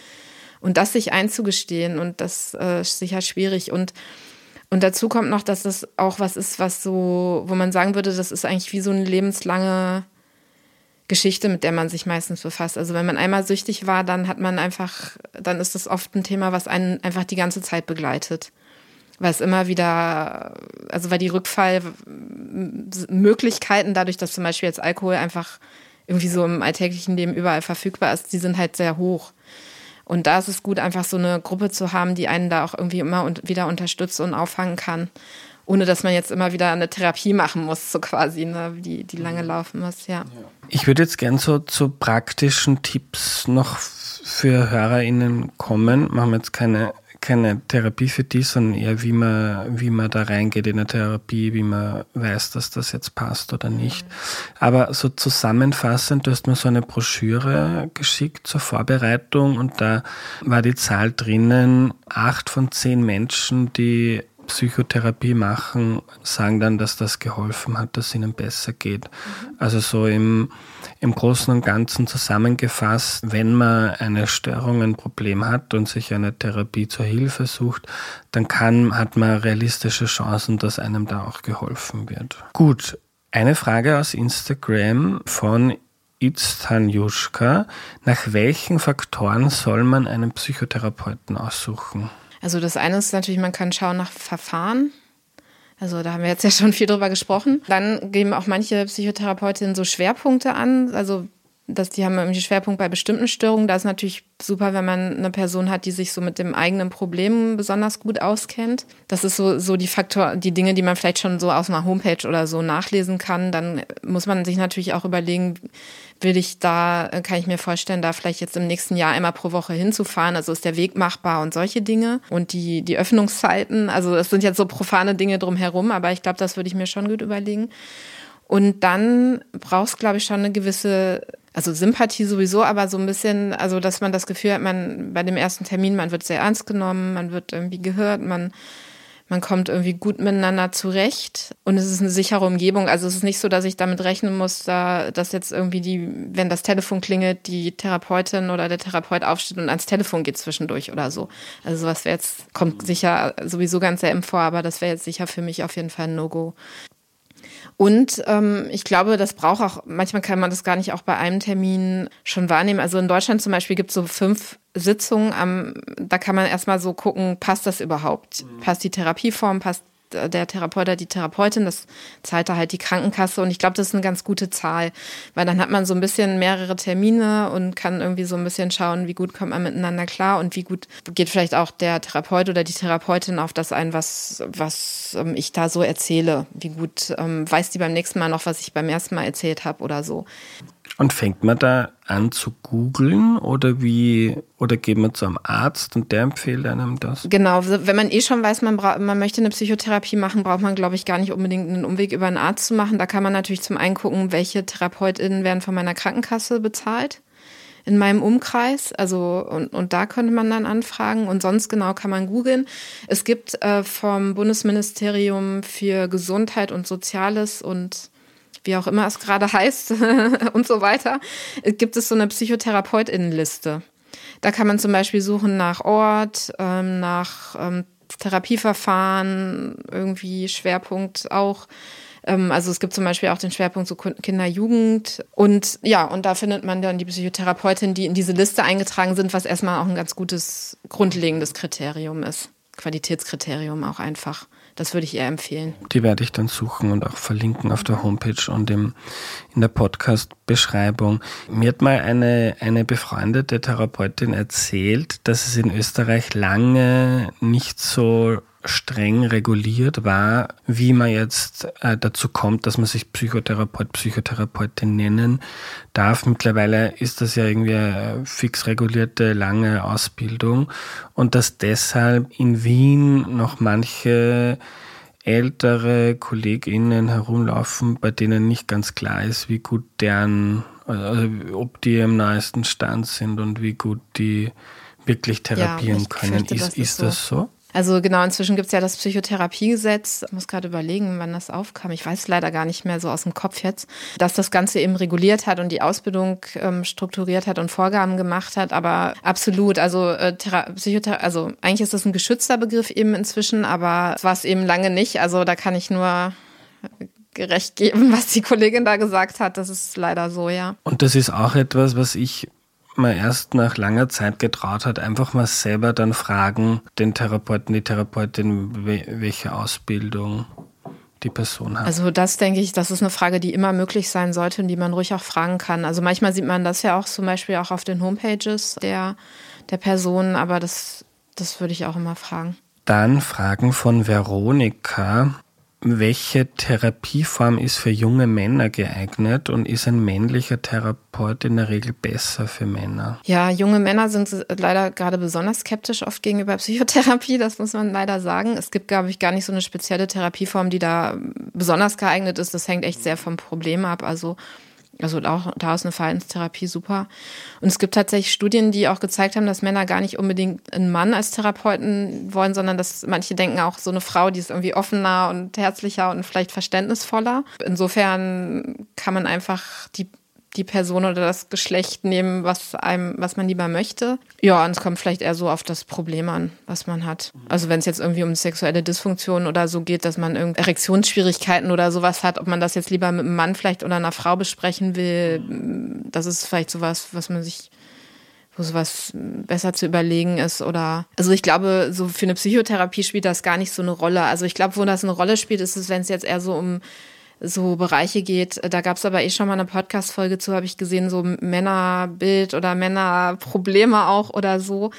Und das sich einzugestehen und das äh, ist sicher schwierig. Und, und dazu kommt noch, dass das auch was ist, was so, wo man sagen würde, das ist eigentlich wie so eine lebenslange Geschichte, mit der man sich meistens befasst. Also wenn man einmal süchtig war, dann hat man einfach, dann ist das oft ein Thema, was einen einfach die ganze Zeit begleitet. Weil es immer wieder, also weil die Rückfallmöglichkeiten, dadurch, dass zum Beispiel jetzt Alkohol einfach irgendwie so im alltäglichen Leben überall verfügbar ist, die sind halt sehr hoch. Und da ist es gut, einfach so eine Gruppe zu haben, die einen da auch irgendwie immer wieder unterstützt und auffangen kann, ohne dass man jetzt immer wieder eine Therapie machen muss, so quasi, ne, die, die lange mhm. laufen muss, ja. Ich würde jetzt gern so zu praktischen Tipps noch für HörerInnen kommen. Machen wir jetzt keine keine Therapie für die, sondern eher, wie man, wie man da reingeht in eine Therapie, wie man weiß, dass das jetzt passt oder nicht. Aber so zusammenfassend, du hast mir so eine Broschüre geschickt zur Vorbereitung und da war die Zahl drinnen, acht von zehn Menschen, die Psychotherapie machen, sagen dann, dass das geholfen hat, dass es ihnen besser geht. Also so im, im Großen und Ganzen zusammengefasst, wenn man eine Störung, ein Problem hat und sich eine Therapie zur Hilfe sucht, dann kann, hat man realistische Chancen, dass einem da auch geholfen wird. Gut. Eine Frage aus Instagram von Itztanjuschka. Nach welchen Faktoren soll man einen Psychotherapeuten aussuchen? Also das eine ist natürlich, man kann schauen nach Verfahren. Also da haben wir jetzt ja schon viel drüber gesprochen. Dann geben auch manche Psychotherapeutinnen so Schwerpunkte an. Also dass die haben irgendwie Schwerpunkt bei bestimmten Störungen. Da ist natürlich super, wenn man eine Person hat, die sich so mit dem eigenen Problem besonders gut auskennt. Das ist so, so die Faktor, die Dinge, die man vielleicht schon so aus einer Homepage oder so nachlesen kann. Dann muss man sich natürlich auch überlegen, will ich da, kann ich mir vorstellen, da vielleicht jetzt im nächsten Jahr einmal pro Woche hinzufahren. Also ist der Weg machbar und solche Dinge. Und die, die Öffnungszeiten, also es sind jetzt so profane Dinge drumherum, aber ich glaube, das würde ich mir schon gut überlegen. Und dann brauchst, glaube ich, schon eine gewisse also Sympathie sowieso, aber so ein bisschen, also dass man das Gefühl hat, man bei dem ersten Termin, man wird sehr ernst genommen, man wird irgendwie gehört, man man kommt irgendwie gut miteinander zurecht und es ist eine sichere Umgebung. Also es ist nicht so, dass ich damit rechnen muss, da, dass jetzt irgendwie die, wenn das Telefon klingelt, die Therapeutin oder der Therapeut aufsteht und ans Telefon geht zwischendurch oder so. Also sowas wäre jetzt, kommt sicher sowieso ganz selten vor, aber das wäre jetzt sicher für mich auf jeden Fall ein No-Go. Und ähm, ich glaube, das braucht auch, manchmal kann man das gar nicht auch bei einem Termin schon wahrnehmen. Also in Deutschland zum Beispiel gibt es so fünf Sitzungen, am, da kann man erstmal so gucken, passt das überhaupt? Mhm. Passt die Therapieform, passt der Therapeut oder die Therapeutin, das zahlt da halt die Krankenkasse und ich glaube, das ist eine ganz gute Zahl, weil dann hat man so ein bisschen mehrere Termine und kann irgendwie so ein bisschen schauen, wie gut kommt man miteinander klar und wie gut geht vielleicht auch der Therapeut oder die Therapeutin auf das ein, was, was ähm, ich da so erzähle. Wie gut ähm, weiß die beim nächsten Mal noch, was ich beim ersten Mal erzählt habe oder so. Und fängt man da an zu googeln oder wie oder geht man zu einem Arzt und der empfiehlt einem das? Genau, wenn man eh schon weiß, man, man möchte eine Psychotherapie machen, braucht man, glaube ich, gar nicht unbedingt einen Umweg über einen Arzt zu machen. Da kann man natürlich zum einen gucken, welche TherapeutInnen werden von meiner Krankenkasse bezahlt in meinem Umkreis. Also und, und da könnte man dann anfragen. Und sonst genau kann man googeln. Es gibt äh, vom Bundesministerium für Gesundheit und Soziales und wie auch immer es gerade heißt und so weiter, gibt es so eine Psychotherapeutinnenliste. Da kann man zum Beispiel suchen nach Ort, ähm, nach ähm, Therapieverfahren, irgendwie Schwerpunkt auch. Ähm, also es gibt zum Beispiel auch den Schwerpunkt so Kinder-Jugend. Und ja, und da findet man dann die Psychotherapeutin, die in diese Liste eingetragen sind, was erstmal auch ein ganz gutes grundlegendes Kriterium ist. Qualitätskriterium auch einfach. Das würde ich eher empfehlen. Die werde ich dann suchen und auch verlinken auf der Homepage und im, in der Podcast-Beschreibung. Mir hat mal eine, eine befreundete Therapeutin erzählt, dass es in Österreich lange nicht so streng reguliert war, wie man jetzt äh, dazu kommt, dass man sich Psychotherapeut, Psychotherapeutin nennen darf. Mittlerweile ist das ja irgendwie eine fix regulierte lange Ausbildung und dass deshalb in Wien noch manche ältere KollegInnen herumlaufen, bei denen nicht ganz klar ist, wie gut deren, also ob die im neuesten Stand sind und wie gut die wirklich therapieren ja, können. Ist, ist, ist das so? Also genau, inzwischen gibt es ja das Psychotherapiegesetz. Ich muss gerade überlegen, wann das aufkam. Ich weiß leider gar nicht mehr so aus dem Kopf jetzt, dass das Ganze eben reguliert hat und die Ausbildung ähm, strukturiert hat und Vorgaben gemacht hat. Aber absolut, also äh, Psychotherapie, also eigentlich ist das ein geschützter Begriff eben inzwischen, aber war es eben lange nicht. Also da kann ich nur gerecht geben, was die Kollegin da gesagt hat. Das ist leider so, ja. Und das ist auch etwas, was ich mal erst nach langer Zeit getraut hat, einfach mal selber dann fragen, den Therapeuten, die Therapeutin, welche Ausbildung die Person hat. Also das denke ich, das ist eine Frage, die immer möglich sein sollte und die man ruhig auch fragen kann. Also manchmal sieht man das ja auch zum Beispiel auch auf den Homepages der, der Personen, aber das, das würde ich auch immer fragen. Dann Fragen von Veronika welche Therapieform ist für junge Männer geeignet und ist ein männlicher Therapeut in der Regel besser für Männer? Ja, junge Männer sind leider gerade besonders skeptisch oft gegenüber Psychotherapie, das muss man leider sagen. Es gibt, glaube ich, gar nicht so eine spezielle Therapieform, die da besonders geeignet ist. Das hängt echt sehr vom Problem ab. Also also auch da ist eine Verhaltenstherapie super. Und es gibt tatsächlich Studien, die auch gezeigt haben, dass Männer gar nicht unbedingt einen Mann als Therapeuten wollen, sondern dass manche denken auch so eine Frau, die ist irgendwie offener und herzlicher und vielleicht verständnisvoller. Insofern kann man einfach die die Person oder das Geschlecht nehmen, was einem, was man lieber möchte. Ja, und es kommt vielleicht eher so auf das Problem an, was man hat. Also wenn es jetzt irgendwie um sexuelle Dysfunktion oder so geht, dass man irgendwie Erektionsschwierigkeiten oder sowas hat, ob man das jetzt lieber mit einem Mann vielleicht oder einer Frau besprechen will, das ist vielleicht sowas, was man sich wo sowas besser zu überlegen ist oder also ich glaube so für eine Psychotherapie spielt das gar nicht so eine Rolle also ich glaube wo das eine Rolle spielt ist es wenn es jetzt eher so um so Bereiche geht. Da gab es aber eh schon mal eine Podcast-Folge zu, habe ich gesehen, so Männerbild oder Männerprobleme auch oder so,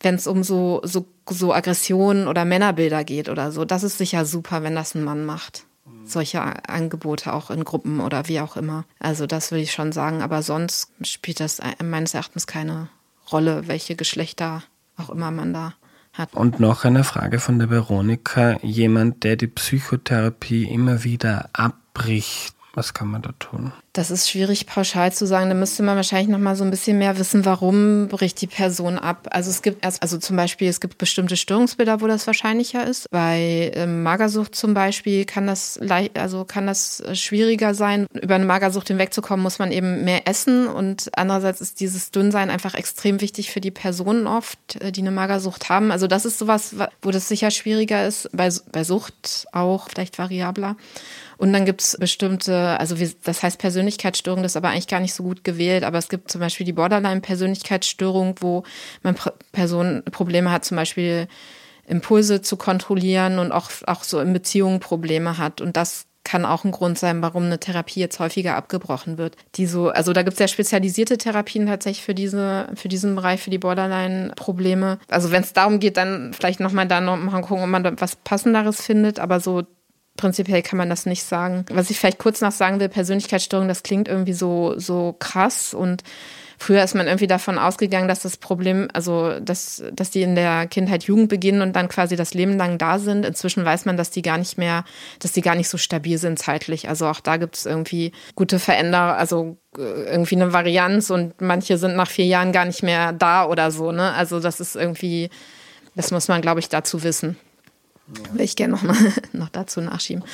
wenn es um so, so, so Aggressionen oder Männerbilder geht oder so. Das ist sicher super, wenn das ein Mann macht. Solche Angebote auch in Gruppen oder wie auch immer. Also das würde ich schon sagen. Aber sonst spielt das meines Erachtens keine Rolle, welche Geschlechter auch immer man da hat. Und noch eine Frage von der Veronika. Jemand, der die Psychotherapie immer wieder abbricht, was kann man da tun? Das ist schwierig pauschal zu sagen. Da müsste man wahrscheinlich noch mal so ein bisschen mehr wissen, warum bricht die Person ab. Also es gibt erst, also zum Beispiel, es gibt bestimmte Störungsbilder, wo das wahrscheinlicher ist. Bei ähm, Magersucht zum Beispiel kann das also kann das schwieriger sein. Über eine Magersucht hinwegzukommen, muss man eben mehr essen. Und andererseits ist dieses Dünnsein einfach extrem wichtig für die Personen oft, äh, die eine Magersucht haben. Also das ist sowas, wo das sicher schwieriger ist. Bei, bei Sucht auch vielleicht variabler. Und dann gibt es bestimmte, also wir, das heißt Persönlichkeitsstörung, das ist aber eigentlich gar nicht so gut gewählt, aber es gibt zum Beispiel die Borderline-Persönlichkeitsstörung, wo man Person Probleme hat, zum Beispiel Impulse zu kontrollieren und auch, auch so in Beziehungen Probleme hat. Und das kann auch ein Grund sein, warum eine Therapie jetzt häufiger abgebrochen wird. Die so, also da gibt es ja spezialisierte Therapien tatsächlich für diese, für diesen Bereich, für die Borderline-Probleme. Also wenn es darum geht, dann vielleicht nochmal da noch mal gucken, ob man da was Passenderes findet, aber so prinzipiell kann man das nicht sagen. Was ich vielleicht kurz noch sagen will, Persönlichkeitsstörung, das klingt irgendwie so, so krass und Früher ist man irgendwie davon ausgegangen, dass das Problem, also dass, dass die in der Kindheit Jugend beginnen und dann quasi das Leben lang da sind. Inzwischen weiß man, dass die gar nicht mehr, dass die gar nicht so stabil sind zeitlich. Also auch da gibt es irgendwie gute Veränderungen, also äh, irgendwie eine Varianz und manche sind nach vier Jahren gar nicht mehr da oder so. Ne? Also das ist irgendwie, das muss man, glaube ich, dazu wissen. Ja. Will ich gerne noch noch dazu nachschieben.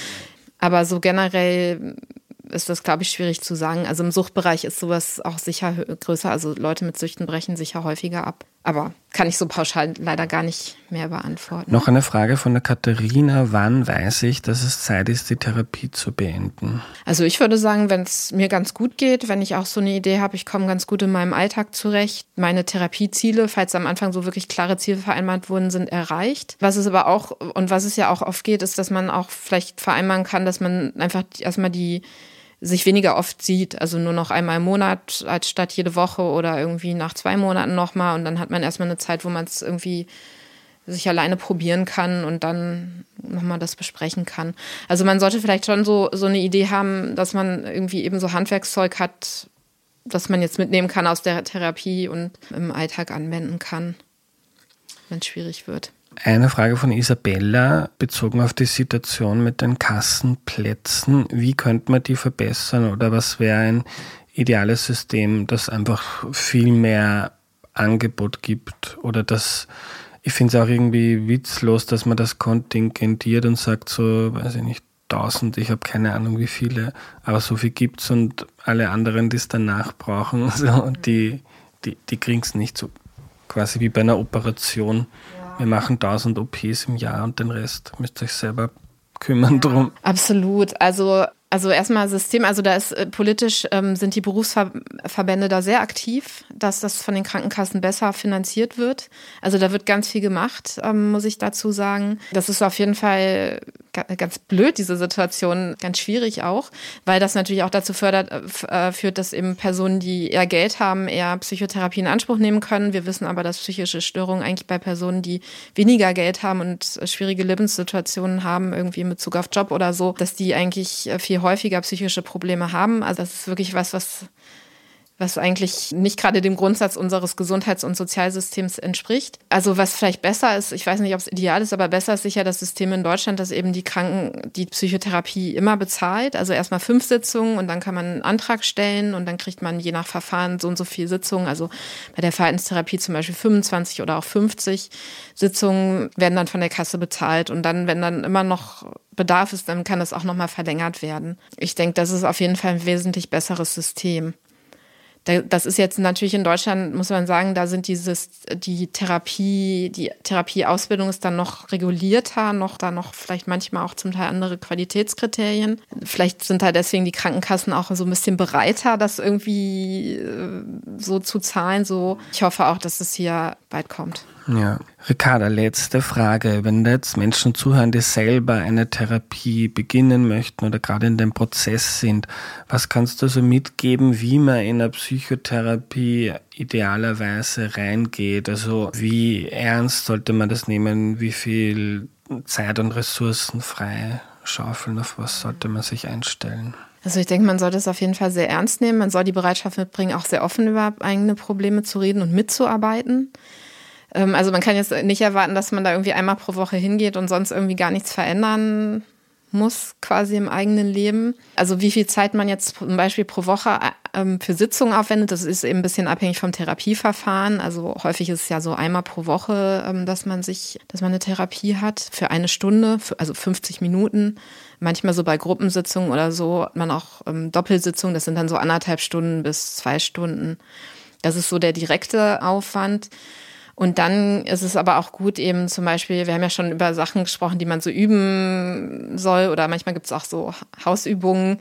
Aber so generell ist das, glaube ich, schwierig zu sagen. Also im Suchtbereich ist sowas auch sicher größer. Also Leute mit Süchten brechen sicher häufiger ab. Aber kann ich so pauschal leider gar nicht mehr beantworten. Noch eine Frage von der Katharina. Wann weiß ich, dass es Zeit ist, die Therapie zu beenden? Also ich würde sagen, wenn es mir ganz gut geht, wenn ich auch so eine Idee habe, ich komme ganz gut in meinem Alltag zurecht, meine Therapieziele, falls am Anfang so wirklich klare Ziele vereinbart wurden, sind erreicht. Was es aber auch, und was es ja auch oft geht, ist, dass man auch vielleicht vereinbaren kann, dass man einfach erstmal die sich weniger oft sieht, also nur noch einmal im Monat als statt jede Woche oder irgendwie nach zwei Monaten nochmal und dann hat man erstmal eine Zeit, wo man es irgendwie sich alleine probieren kann und dann nochmal das besprechen kann. Also man sollte vielleicht schon so, so eine Idee haben, dass man irgendwie eben so Handwerkszeug hat, das man jetzt mitnehmen kann aus der Therapie und im Alltag anwenden kann, wenn es schwierig wird. Eine Frage von Isabella bezogen auf die Situation mit den Kassenplätzen. Wie könnte man die verbessern oder was wäre ein ideales System, das einfach viel mehr Angebot gibt oder das Ich finde es auch irgendwie witzlos, dass man das kontingentiert und sagt so, weiß ich nicht, tausend, ich habe keine Ahnung wie viele, aber so viel gibt es und alle anderen, die es danach brauchen, so, die, die, die kriegen es nicht so quasi wie bei einer Operation. Ja. Wir machen tausend OPs im Jahr und den Rest müsst ihr euch selber kümmern ja, drum. Absolut. Also also erstmal System, also da ist äh, politisch ähm, sind die Berufsverbände da sehr aktiv, dass das von den Krankenkassen besser finanziert wird. Also da wird ganz viel gemacht, ähm, muss ich dazu sagen. Das ist auf jeden Fall ganz blöd, diese Situation, ganz schwierig auch, weil das natürlich auch dazu fördert, äh, äh, führt, dass eben Personen, die eher Geld haben, eher Psychotherapie in Anspruch nehmen können. Wir wissen aber, dass psychische Störungen eigentlich bei Personen, die weniger Geld haben und schwierige Lebenssituationen haben, irgendwie in Bezug auf Job oder so, dass die eigentlich viel häufiger psychische Probleme haben. Also das ist wirklich was, was was eigentlich nicht gerade dem Grundsatz unseres Gesundheits- und Sozialsystems entspricht. Also was vielleicht besser ist, ich weiß nicht, ob es ideal ist, aber besser ist sicher das System in Deutschland, dass eben die Kranken die Psychotherapie immer bezahlt. Also erstmal fünf Sitzungen und dann kann man einen Antrag stellen und dann kriegt man je nach Verfahren so und so viele Sitzungen. Also bei der Verhaltenstherapie zum Beispiel 25 oder auch 50 Sitzungen werden dann von der Kasse bezahlt und dann, wenn dann immer noch Bedarf ist, dann kann das auch nochmal verlängert werden. Ich denke, das ist auf jeden Fall ein wesentlich besseres System das ist jetzt natürlich in Deutschland, muss man sagen, da sind dieses, die Therapie, die Therapieausbildung ist dann noch regulierter, noch da noch vielleicht manchmal auch zum Teil andere Qualitätskriterien. Vielleicht sind da deswegen die Krankenkassen auch so ein bisschen bereiter, das irgendwie äh, so zu zahlen. So, ich hoffe auch, dass es hier bald kommt. Ja. Ricarda, letzte Frage. Wenn jetzt Menschen zuhören, die selber eine Therapie beginnen möchten oder gerade in dem Prozess sind, was kannst du so mitgeben, wie man in eine Psychotherapie idealerweise reingeht? Also wie ernst sollte man das nehmen? Wie viel Zeit und Ressourcen frei schaufeln? Auf was sollte man sich einstellen? Also ich denke, man sollte es auf jeden Fall sehr ernst nehmen. Man soll die Bereitschaft mitbringen, auch sehr offen über eigene Probleme zu reden und mitzuarbeiten. Ähm, also man kann jetzt nicht erwarten, dass man da irgendwie einmal pro Woche hingeht und sonst irgendwie gar nichts verändern muss, quasi im eigenen Leben. Also wie viel Zeit man jetzt zum Beispiel pro Woche ähm, für Sitzungen aufwendet, das ist eben ein bisschen abhängig vom Therapieverfahren. Also häufig ist es ja so einmal pro Woche, ähm, dass man sich, dass man eine Therapie hat für eine Stunde, also 50 Minuten. Manchmal so bei Gruppensitzungen oder so hat man auch Doppelsitzungen, das sind dann so anderthalb Stunden bis zwei Stunden. Das ist so der direkte Aufwand. Und dann ist es aber auch gut, eben zum Beispiel, wir haben ja schon über Sachen gesprochen, die man so üben soll, oder manchmal gibt es auch so Hausübungen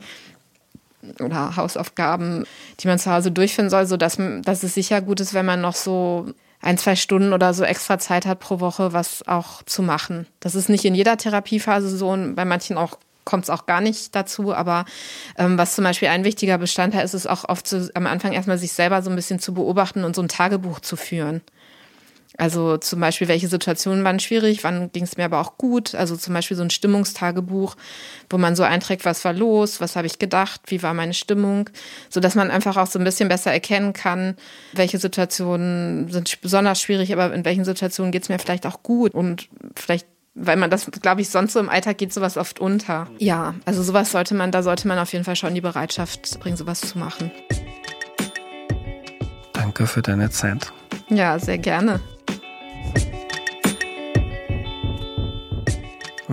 oder Hausaufgaben, die man zu Hause durchführen soll, sodass dass es sicher gut ist, wenn man noch so ein, zwei Stunden oder so extra Zeit hat pro Woche, was auch zu machen. Das ist nicht in jeder Therapiephase so und bei manchen auch kommt es auch gar nicht dazu. Aber ähm, was zum Beispiel ein wichtiger Bestandteil ist, ist auch oft so, am Anfang erstmal sich selber so ein bisschen zu beobachten und so ein Tagebuch zu führen. Also zum Beispiel, welche Situationen waren schwierig, wann ging es mir aber auch gut. Also zum Beispiel so ein Stimmungstagebuch, wo man so einträgt, was war los, was habe ich gedacht, wie war meine Stimmung, so dass man einfach auch so ein bisschen besser erkennen kann, welche Situationen sind besonders schwierig, aber in welchen Situationen geht es mir vielleicht auch gut und vielleicht weil man das, glaube ich, sonst so im Alltag geht sowas oft unter. Ja, also sowas sollte man, da sollte man auf jeden Fall schon die Bereitschaft bringen, sowas zu machen. Danke für deine Zeit. Ja, sehr gerne.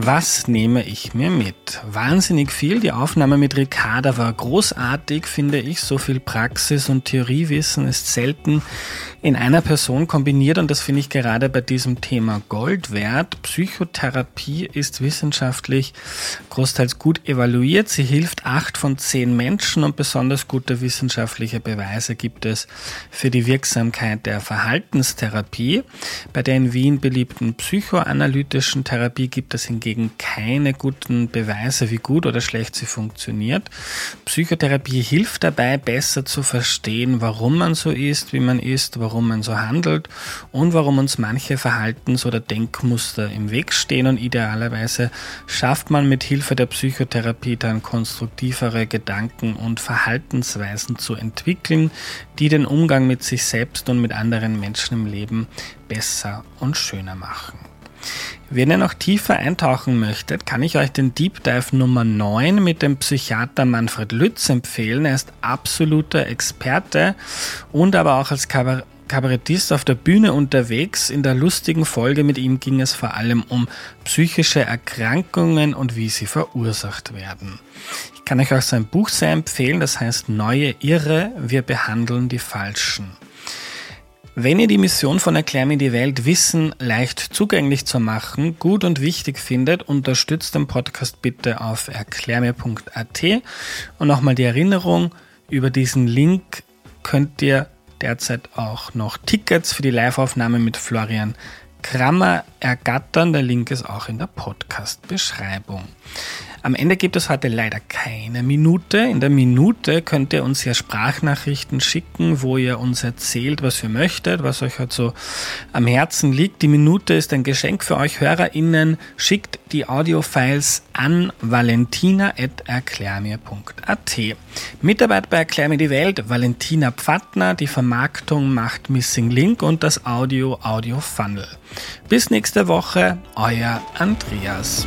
Was nehme ich mir mit? Wahnsinnig viel. Die Aufnahme mit Ricarda war großartig, finde ich. So viel Praxis und Theoriewissen ist selten in einer Person kombiniert und das finde ich gerade bei diesem Thema Gold wert. Psychotherapie ist wissenschaftlich großteils gut evaluiert. Sie hilft acht von zehn Menschen und besonders gute wissenschaftliche Beweise gibt es für die Wirksamkeit der Verhaltenstherapie. Bei der in Wien beliebten psychoanalytischen Therapie gibt es hingegen hingegen keine guten Beweise, wie gut oder schlecht sie funktioniert. Psychotherapie hilft dabei, besser zu verstehen, warum man so ist, wie man ist, warum man so handelt und warum uns manche Verhaltens- oder Denkmuster im Weg stehen. Und idealerweise schafft man mit Hilfe der Psychotherapie dann konstruktivere Gedanken und Verhaltensweisen zu entwickeln, die den Umgang mit sich selbst und mit anderen Menschen im Leben besser und schöner machen. Wenn ihr noch tiefer eintauchen möchtet, kann ich euch den Deep Dive Nummer 9 mit dem Psychiater Manfred Lütz empfehlen. Er ist absoluter Experte und aber auch als Kabarettist auf der Bühne unterwegs. In der lustigen Folge mit ihm ging es vor allem um psychische Erkrankungen und wie sie verursacht werden. Ich kann euch auch sein Buch sehr empfehlen, das heißt Neue Irre, wir behandeln die Falschen. Wenn ihr die Mission von Erklär mir die Welt Wissen leicht zugänglich zu machen gut und wichtig findet, unterstützt den Podcast bitte auf erklärmir.at und nochmal die Erinnerung, über diesen Link könnt ihr derzeit auch noch Tickets für die Liveaufnahme mit Florian Krammer ergattern. Der Link ist auch in der Podcast-Beschreibung. Am Ende gibt es heute leider keine Minute. In der Minute könnt ihr uns ja Sprachnachrichten schicken, wo ihr uns erzählt, was ihr möchtet, was euch halt so am Herzen liegt. Die Minute ist ein Geschenk für euch HörerInnen. Schickt die Audiofiles an valentina.erklärmir.at. Mitarbeit bei Erklär mir die Welt, Valentina Pfattner. Die Vermarktung macht Missing Link und das Audio Audio Funnel. Bis nächste Woche, euer Andreas.